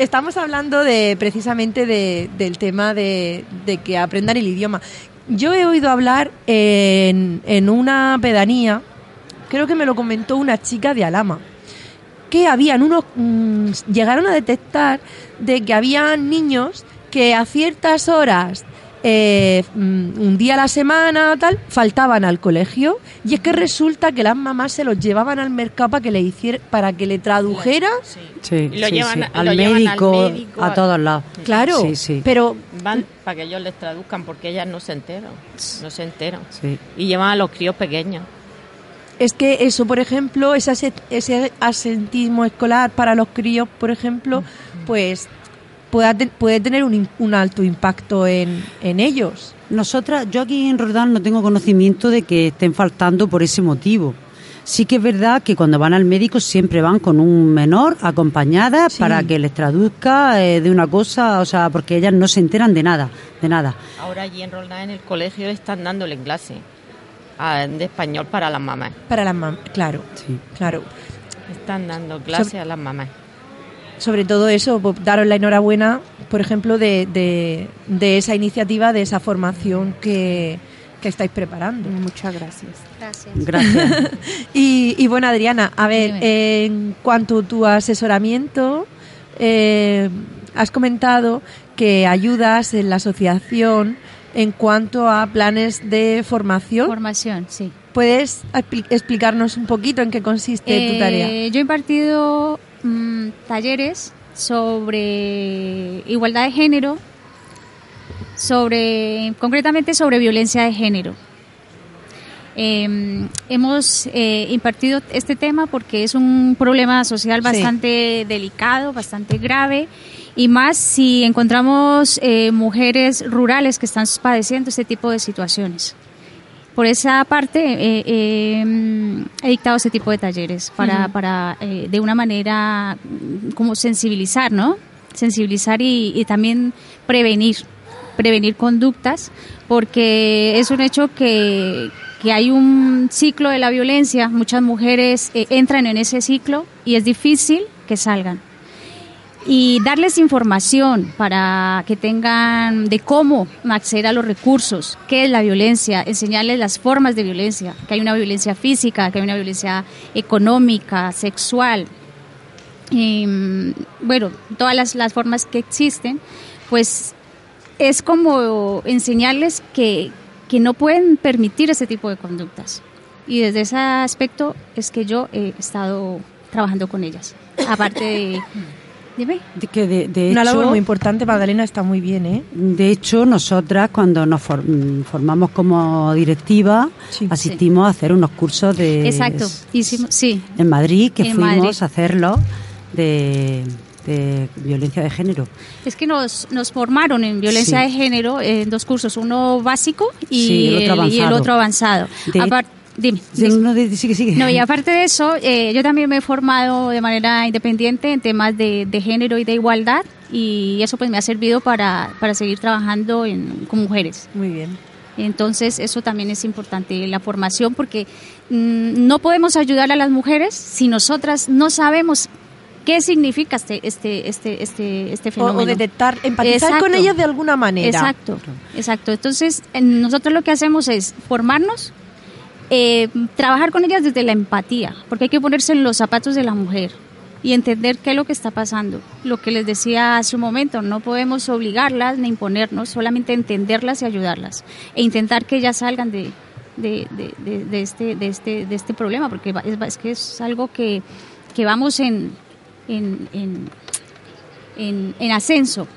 Estamos hablando de precisamente de- del tema de, de que aprendan el idioma. Yo he oído hablar en, en una pedanía, creo que me lo comentó una chica de Alama, que habían unos mm, llegaron a detectar de que había niños que a ciertas horas eh, mm, un día a la semana tal faltaban al colegio y es que resulta que las mamás se los llevaban al mercado para que le hiciera para que le tradujera Sí, Y lo sí, llevan Al, lo llevan al médico, a todos lados. claro Sí, sí. pero van para que ellos les traduzcan porque ellas no se enteran. No se enteran. Sí. Y llevan a los críos pequeños. es que eso por ejemplo ese, ese asentismo escolar para los críos por ejemplo pues pueda te- puede tener un, un alto impacto en, en ellos Nosotras, yo aquí en Rodán no tengo conocimiento de que estén faltando por ese motivo. Sí que es verdad que cuando van al médico siempre van con un menor acompañada Sí. para que les traduzca eh, de una cosa, o sea, porque ellas no se enteran de nada, de nada. Ahora allí en Roldán, en el colegio, están dándole clase ah, de español para las mamás. para las mamás claro Sí. claro Están dando clase a las mamás. Sobre todo eso, pues, daros la enhorabuena, por ejemplo, de, de, de esa iniciativa, de esa formación que, que estáis preparando. Muchas gracias. Gracias. Gracias. [LAUGHS] Y, y bueno, Adriana, a ver, en cuanto a tu asesoramiento, eh, has comentado que ayudas en la asociación en cuanto a planes de formación. Formación, sí. ¿Puedes expli- explicarnos un poquito en qué consiste tu Eh, tarea? Yo he impartido mm, talleres sobre igualdad de género, sobre concretamente sobre violencia de género. Eh, hemos eh, impartido este tema porque es un problema social Sí. bastante delicado, bastante grave, y más si encontramos eh, mujeres rurales que están padeciendo este tipo de situaciones. Por esa parte, eh, eh, he dictado este tipo de talleres para, para eh, de una manera mm, como sensibilizar, ¿no? Sensibilizar y, y también prevenir, prevenir conductas, porque es un hecho que, que hay un ciclo de la violencia, muchas mujeres eh, entran en ese ciclo y es difícil que salgan. Y darles información para que tengan de cómo acceder a los recursos, qué es la violencia, enseñarles las formas de violencia, que hay una violencia física, que hay una violencia económica, sexual, mm, bueno, todas las, las formas que existen, pues es como enseñarles que, que no pueden permitir ese tipo de conductas. Y desde ese aspecto es que yo he estado trabajando con ellas. Aparte de... Dime. De que de, de Una hecho, labor muy importante, Magdalena, está muy bien, ¿eh? De hecho, nosotras cuando nos mm, formamos como directiva, Sí. asistimos a hacer unos cursos de Exacto. Hicimos, sí, en Madrid, que En fuimos Madrid. a hacerlo de, de violencia de género. Es que nos, nos formaron en violencia Sí. de género en dos cursos, uno básico y, el y el avanzado. otro avanzado. De- dime. No, sigue, sigue. No, y aparte de eso, eh, yo también me he formado de manera independiente en temas de, de género y de igualdad y eso pues me ha servido para, para seguir trabajando en, con mujeres. Muy bien. Entonces, eso también es importante, la formación, porque mm, no podemos ayudar a las mujeres si nosotras no sabemos qué significa este, este, este, este, este fenómeno. o detectar, empatizar Exacto. con ellas de alguna manera. Exacto, exacto. Entonces, en- nosotros lo que hacemos es formarnos, eh, trabajar con ellas desde la empatía, porque hay que ponerse en los zapatos de la mujer y entender qué es lo que está pasando. Lo que les decía hace un momento, no podemos obligarlas ni imponernos, solamente entenderlas y ayudarlas e intentar que ellas salgan de, de, de- este, de, este, de este problema, porque es, que es algo que, que vamos en, en, en, en ascenso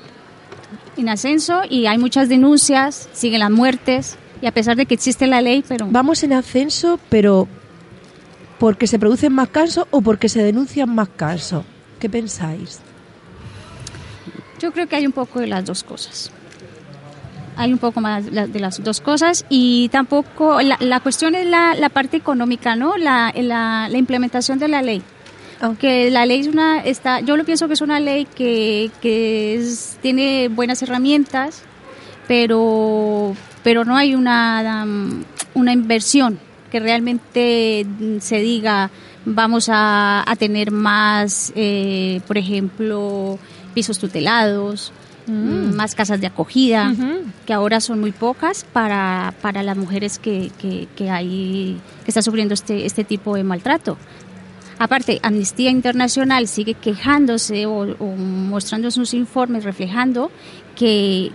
en ascenso y hay muchas denuncias, siguen las muertes y a pesar de que existe la ley, pero Vamos en ascenso, pero porque se producen más casos o porque se denuncian más casos. ¿Qué pensáis? yo creo que hay un poco de las dos cosas. Hay un poco más de las dos cosas y tampoco, la, la cuestión es la, la parte económica, ¿no? La, la, la implementación de la ley. Aunque la ley es una, está, yo lo pienso que es una ley que, que es- tiene buenas herramientas, pero, pero no hay una, um, una inversión que realmente mm, se diga vamos a, a tener más, eh, por ejemplo, pisos tutelados, mm, más casas de acogida, que ahora son muy pocas para, para las mujeres que, que, que hay que están sufriendo este, este tipo de maltrato. Aparte, Amnistía Internacional sigue quejándose o, o mostrando sus informes reflejando que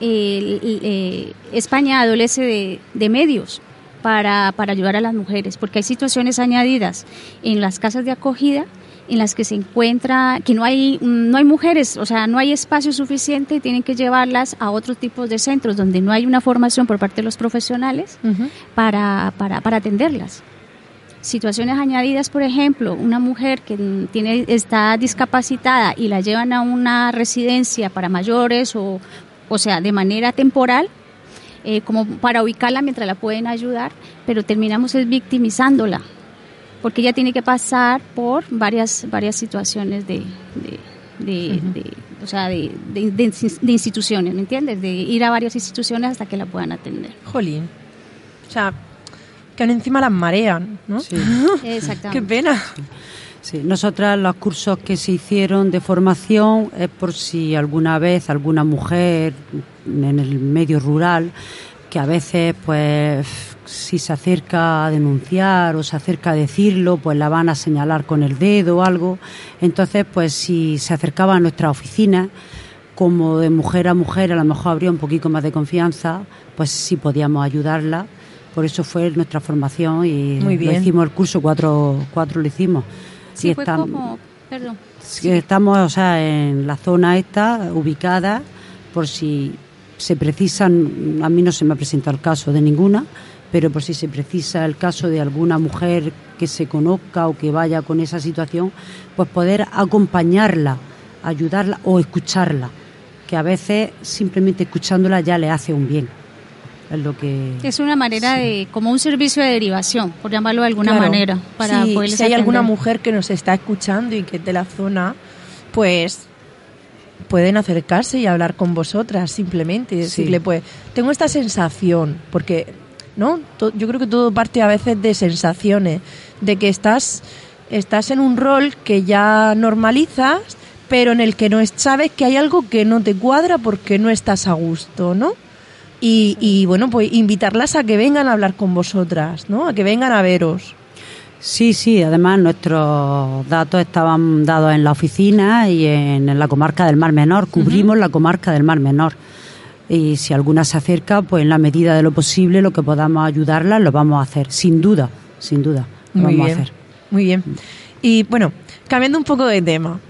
eh, España adolece de, de medios para, para ayudar a las mujeres, porque hay situaciones añadidas en las casas de acogida en las que se encuentra que no hay no hay mujeres, o sea, no hay espacio suficiente y tienen que llevarlas a otros tipos de centros donde no hay una formación por parte de los profesionales para, para, para atenderlas. Situaciones añadidas, por ejemplo, una mujer que mm, tiene está discapacitada y la llevan a una residencia para mayores o o sea, de manera temporal eh, como para ubicarla mientras la pueden ayudar, pero terminamos es victimizándola porque ella tiene que pasar por varias varias situaciones de, de, de- de- o sea, de, de- de ins- de instituciones, ¿me entiendes? De ir a varias instituciones hasta que la puedan atender. Jolín. O sea, que aún encima las marean, ¿no? Sí. [LAUGHS] Exactamente. Qué pena. Sí, nosotras los cursos que se hicieron de formación es por si alguna vez alguna mujer en el medio rural que a veces pues si se acerca a denunciar o se acerca a decirlo pues la van a señalar con el dedo o algo. Entonces pues si se acercaba a nuestra oficina como de mujer a mujer a lo mejor habría un poquito más de confianza pues sí podíamos ayudarla. Por eso fue nuestra formación y Muy lo hicimos el curso cuatro cuatro lo hicimos Sí, y fue estam- como, perdón. Estamos o sea, en la zona esta, ubicada, por si se precisan, a mí no se me ha presentado el caso de ninguna, pero por si se precisa el caso de alguna mujer que se conozca o que vaya con esa situación, pues poder acompañarla, ayudarla o escucharla, que a veces simplemente escuchándola ya le hace un bien. Es lo que... Es una manera de, como un servicio de derivación, por llamarlo de alguna Claro. manera, para Sí, si hay alguna mujer que nos está escuchando y que es de la zona, pues pueden acercarse y hablar con vosotras simplemente y decirle, pues, tengo esta sensación, porque, ¿no? To- Yo creo que todo parte a veces de sensaciones, de que estás, estás en un rol que ya normalizas, pero en el que no es, sabes que hay algo que no te cuadra porque no estás a gusto, ¿no? Y, y bueno, pues invitarlas a que vengan a hablar con vosotras, ¿no? A que vengan a veros. Sí, sí, además nuestros datos estaban dados en la oficina y en, la comarca del Mar Menor, cubrimos la comarca del Mar Menor. Y si alguna se acerca, pues en la medida de lo posible, lo que podamos ayudarla, lo vamos a hacer, sin duda, sin duda, lo Muy vamos bien. a hacer. Muy bien. Y bueno, cambiando un poco de tema.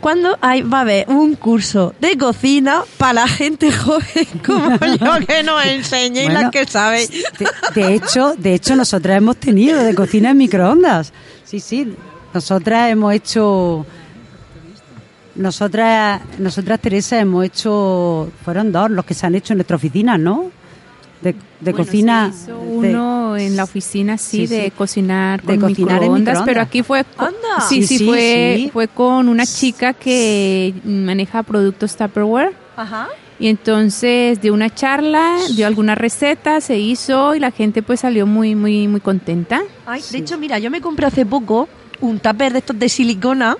¿Cuándo hay, va a haber un curso de cocina para la gente [LAUGHS] joven como yo que nos enseñe y Bueno, las que sabe? De, de hecho, de hecho, nosotras hemos tenido de cocina en microondas. Sí, sí. Nosotras hemos hecho. Nosotras, nosotras Teresa, hemos hecho. Fueron dos los que se han hecho en nuestra oficina, ¿no? De, de Bueno, cocina. se hizo de- uno en la oficina, sí, Sí, de cocinar De con cocinar en microondas, pero aquí fue... co- Anda. Sí, Sí, sí, sí, fue, sí. fue con una chica que maneja productos Tupperware. Ajá. Y entonces dio una charla, dio alguna receta, se hizo y la gente pues salió muy, muy, muy contenta. Ay, de hecho, mira, yo me compré hace poco un tupper de estos de silicona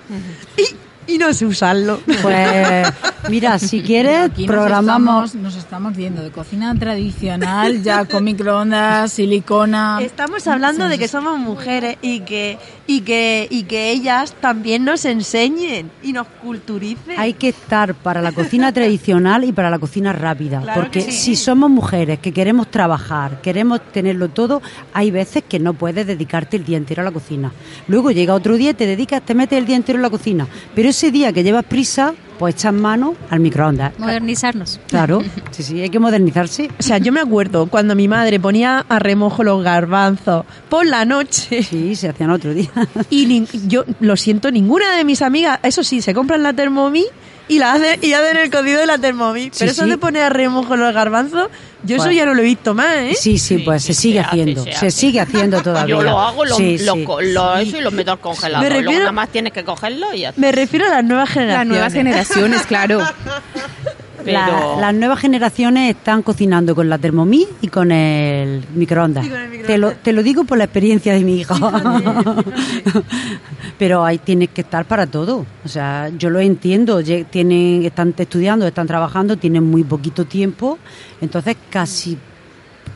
y, y no sé usarlo. Pues, mira, si quieres, Aquí nos programamos. estamos, nos estamos viendo de cocina tradicional, ya con microondas, silicona. Estamos hablando de que somos mujeres y que y que y que ellas también nos enseñen y nos culturicen. Hay que estar para la cocina [LAUGHS] tradicional y para la cocina rápida. Claro porque sí. si somos mujeres que queremos trabajar, queremos tenerlo todo, hay veces que no puedes dedicarte el día entero a la cocina. Luego llega otro día, te dedicas, te metes el día entero en la cocina. Pero ese día que llevas prisa, pues echas mano al microondas. Modernizarnos. Claro, [LAUGHS] sí, sí, hay que modernizarse. O sea, yo me acuerdo cuando mi madre ponía a remojo los garbanzos por la noche Sí, se hacían otro día. [LAUGHS] y nin- yo lo siento, ninguna de mis amigas, eso sí, se compran la Thermomix y la hacen y hacen el cocido de la Thermomix. Sí, Pero eso sí. de poner a remojo los garbanzos, yo eso Pues- ya no lo he visto más, ¿eh? Sí, sí, pues se sigue se hace, haciendo, se se, hace. sigue haciendo [LAUGHS] todavía. Yo lo hago, lo, Sí, lo, sí. co- lo eso y lo meto al congelador. Me Luego refiero- nada más tienes que cogerlo y ya está. Me refiero a las nuevas generaciones. Las nuevas generaciones, claro. [LAUGHS] La- las nuevas generaciones están cocinando con la Thermomix y con el microondas. Y con el microondas. Te, lo, te lo digo por la experiencia de mi hijo. Pero ahí tienes que estar para todo. O sea, yo lo entiendo. Tienen, están estudiando, están trabajando, tienen muy poquito tiempo. Entonces, casi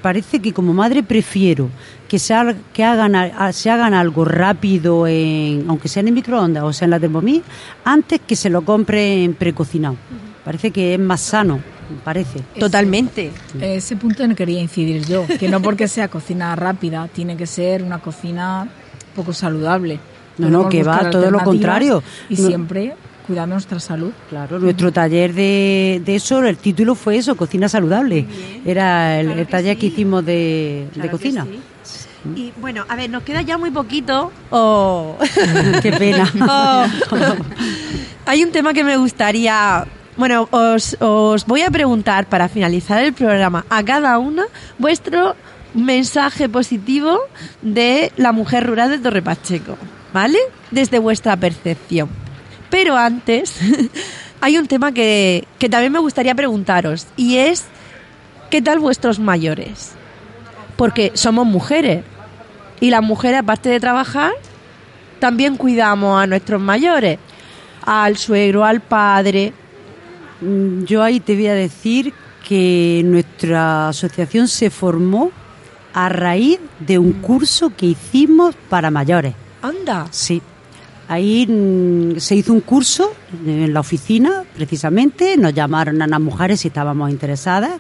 parece que como madre prefiero que se, ha- que hagan, a- se hagan algo rápido, en, aunque sea en el microondas o sea en la Thermomix, antes que se lo compren precocinado. Parece que es más sano, parece. Totalmente. Ese punto no quería incidir yo, que no porque sea cocina rápida, tiene que ser una cocina poco saludable. No, no, que va, todo lo contrario. Y No- siempre cuidando nuestra salud. Claro, nuestro taller de, de eso, el título fue eso, cocina saludable. Era el, el taller que hicimos de, de cocina. Y bueno, a ver, nos queda ya muy poquito. Oh. [LAUGHS] Qué pena. Oh. [LAUGHS] Hay un tema que me gustaría. Bueno, os, os voy a preguntar para finalizar el programa a cada una vuestro mensaje positivo de la mujer rural de Torre Pacheco, ¿vale? Desde vuestra percepción. Pero antes, [LAUGHS] hay un tema que, que también me gustaría preguntaros y es, ¿qué tal vuestros mayores? Porque somos mujeres y las mujeres, aparte de trabajar, también cuidamos a nuestros mayores, al suegro, al padre. Mm, Yo ahí te voy a decir que nuestra asociación se formó a raíz de un curso que hicimos para mayores. Anda. Sí. Ahí mm, se hizo un curso en la oficina, precisamente. Nos llamaron a las mujeres si estábamos interesadas.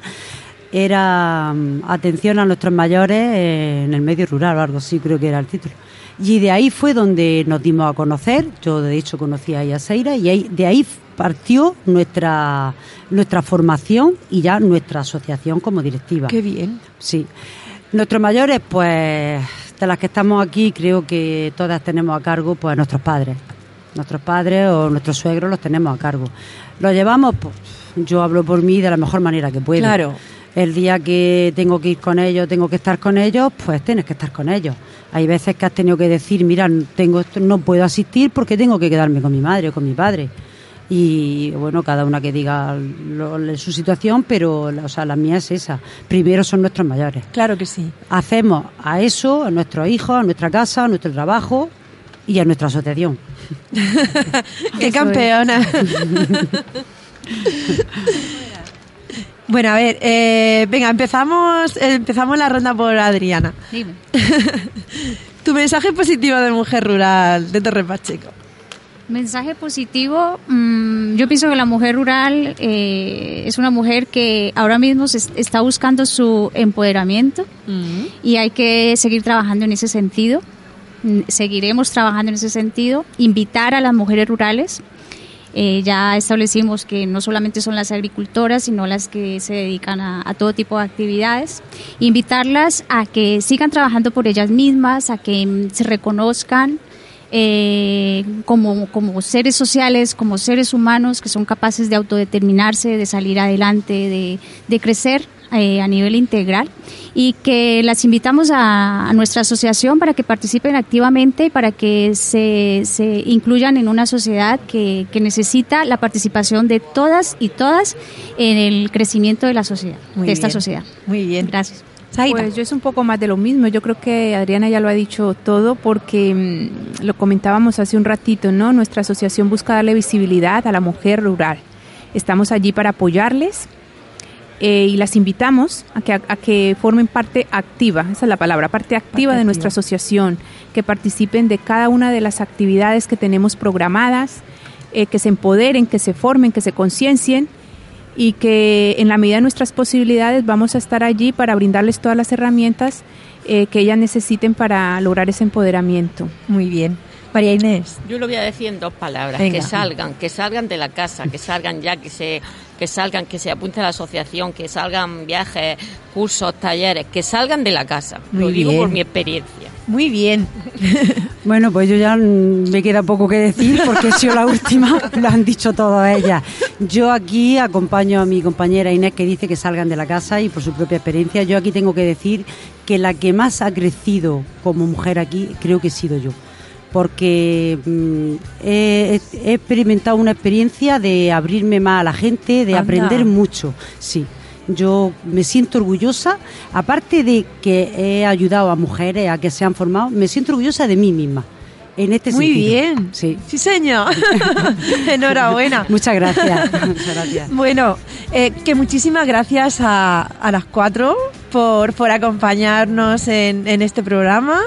Era mm, atención a nuestros mayores eh, en el medio rural o algo así, creo que era el título. Y de ahí fue donde nos dimos a conocer. Yo, de hecho, conocí a Yaseira y ahí, de ahí partió nuestra, nuestra formación y ya nuestra asociación como directiva. Qué bien. Sí. Nuestros mayores, pues, de las que estamos aquí, creo que todas tenemos a cargo, pues, a nuestros padres. Nuestros padres o nuestros suegros los tenemos a cargo. Los llevamos, pues, yo hablo por mí de la mejor manera que puedo. Claro. El día que tengo que ir con ellos, tengo que estar con ellos, pues tienes que estar con ellos. Hay veces que has tenido que decir, mira, tengo esto, no puedo asistir porque tengo que quedarme con mi madre o con mi padre. Y bueno, cada una que diga lo- su situación, pero la- o sea, la mía es esa. Primero son nuestros mayores. Claro que sí. Hacemos a eso, a nuestros hijos, a nuestra casa, a nuestro trabajo, y a nuestra asociación. [LAUGHS] ¡Qué campeona! [LAUGHS] bueno, a ver, eh, venga, empezamos, empezamos la ronda por Adriana. Dime. [LAUGHS] tu mensaje positivo de mujer rural de Torre Pacheco. Mensaje positivo, mm, yo pienso que la mujer rural eh, es una mujer que ahora mismo se est- está buscando su empoderamiento y hay que seguir trabajando en ese sentido. Mm, Seguiremos trabajando en ese sentido, invitar a las mujeres rurales. Eh, ya establecimos que no solamente son las agricultoras, sino las que se dedican a, a todo tipo de actividades. Invitarlas a que sigan trabajando por ellas mismas, a que mm, se reconozcan, eh, como, como seres sociales, como seres humanos que son capaces de autodeterminarse, de salir adelante, de, de crecer eh, a nivel integral y que las invitamos a, a nuestra asociación para que participen activamente y para que se, se incluyan en una sociedad que, que necesita la participación de todas y todas en el crecimiento de la sociedad, Muy de esta sociedad. Muy bien. Gracias. Pues yo es un poco más de lo mismo. Yo creo que Adriana ya lo ha dicho todo porque mm, lo comentábamos hace un ratito, ¿no? Nuestra asociación busca darle visibilidad a la mujer rural. Estamos allí para apoyarles eh, y las invitamos a que, a, que formen parte activa, esa es la palabra, parte activa Parte de nuestra activa. asociación, que participen de cada una de las actividades que tenemos programadas, eh, que se empoderen, que se formen, que se conciencien y que en la medida de nuestras posibilidades vamos a estar allí para brindarles todas las herramientas eh, que ellas necesiten para lograr ese empoderamiento. Muy bien. María Inés. Yo lo voy a decir en dos palabras, Venga. que salgan, que salgan de la casa, que salgan ya, que se, que salgan, que se apunten a la asociación, que salgan viajes, cursos, talleres, que salgan de la casa. Muy lo digo bien. por mi experiencia. Muy bien. [LAUGHS] Bueno, pues yo ya me queda poco que decir porque he sido la última, [LAUGHS] lo han dicho todas ellas. Yo aquí acompaño a mi compañera Inés que dice que salgan de la casa y por su propia experiencia. Yo aquí tengo que decir que la que más ha crecido como mujer aquí creo que he sido yo. Porque mm, he, he experimentado una experiencia de abrirme más a la gente, de Anda. aprender mucho, sí. Yo me siento orgullosa, aparte de que he ayudado a mujeres a que se han formado, me siento orgullosa de mí misma. En este Muy sentido. bien. Sí. Sí, señor. [LAUGHS] Enhorabuena. Muchas gracias. [LAUGHS] Muchas gracias. Bueno, eh, que muchísimas gracias a, a las cuatro por, por acompañarnos en, en este programa,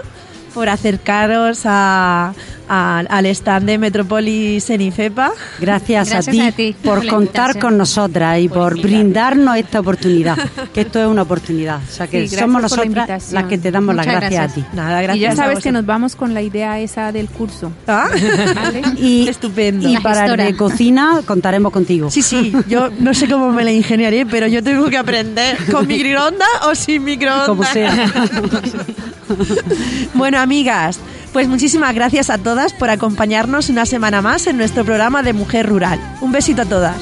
por acercaros a, a- al stand de Metropolis en IFEPA. Gracias, Gracias a, ti a ti por contar con nosotras y por brindarnos esta oportunidad, que esto es una oportunidad. O sea que Sí, gracias somos la las que te damos las gracias, gracias. a ti. Nada, gracias. y ya sabes que nos vamos con la idea esa del curso. Ah, ¿vale? [LAUGHS] Y, Estupendo. y La para el de cocina contaremos contigo. Sí, sí, yo no sé cómo me la ingeniaré, pero yo tengo que aprender con [LAUGHS] microondas o sin microondas. Como sea. [LAUGHS] Bueno, amigas, pues muchísimas gracias a todas por acompañarnos una semana más en nuestro programa de Mujer Rural. Un besito a todas.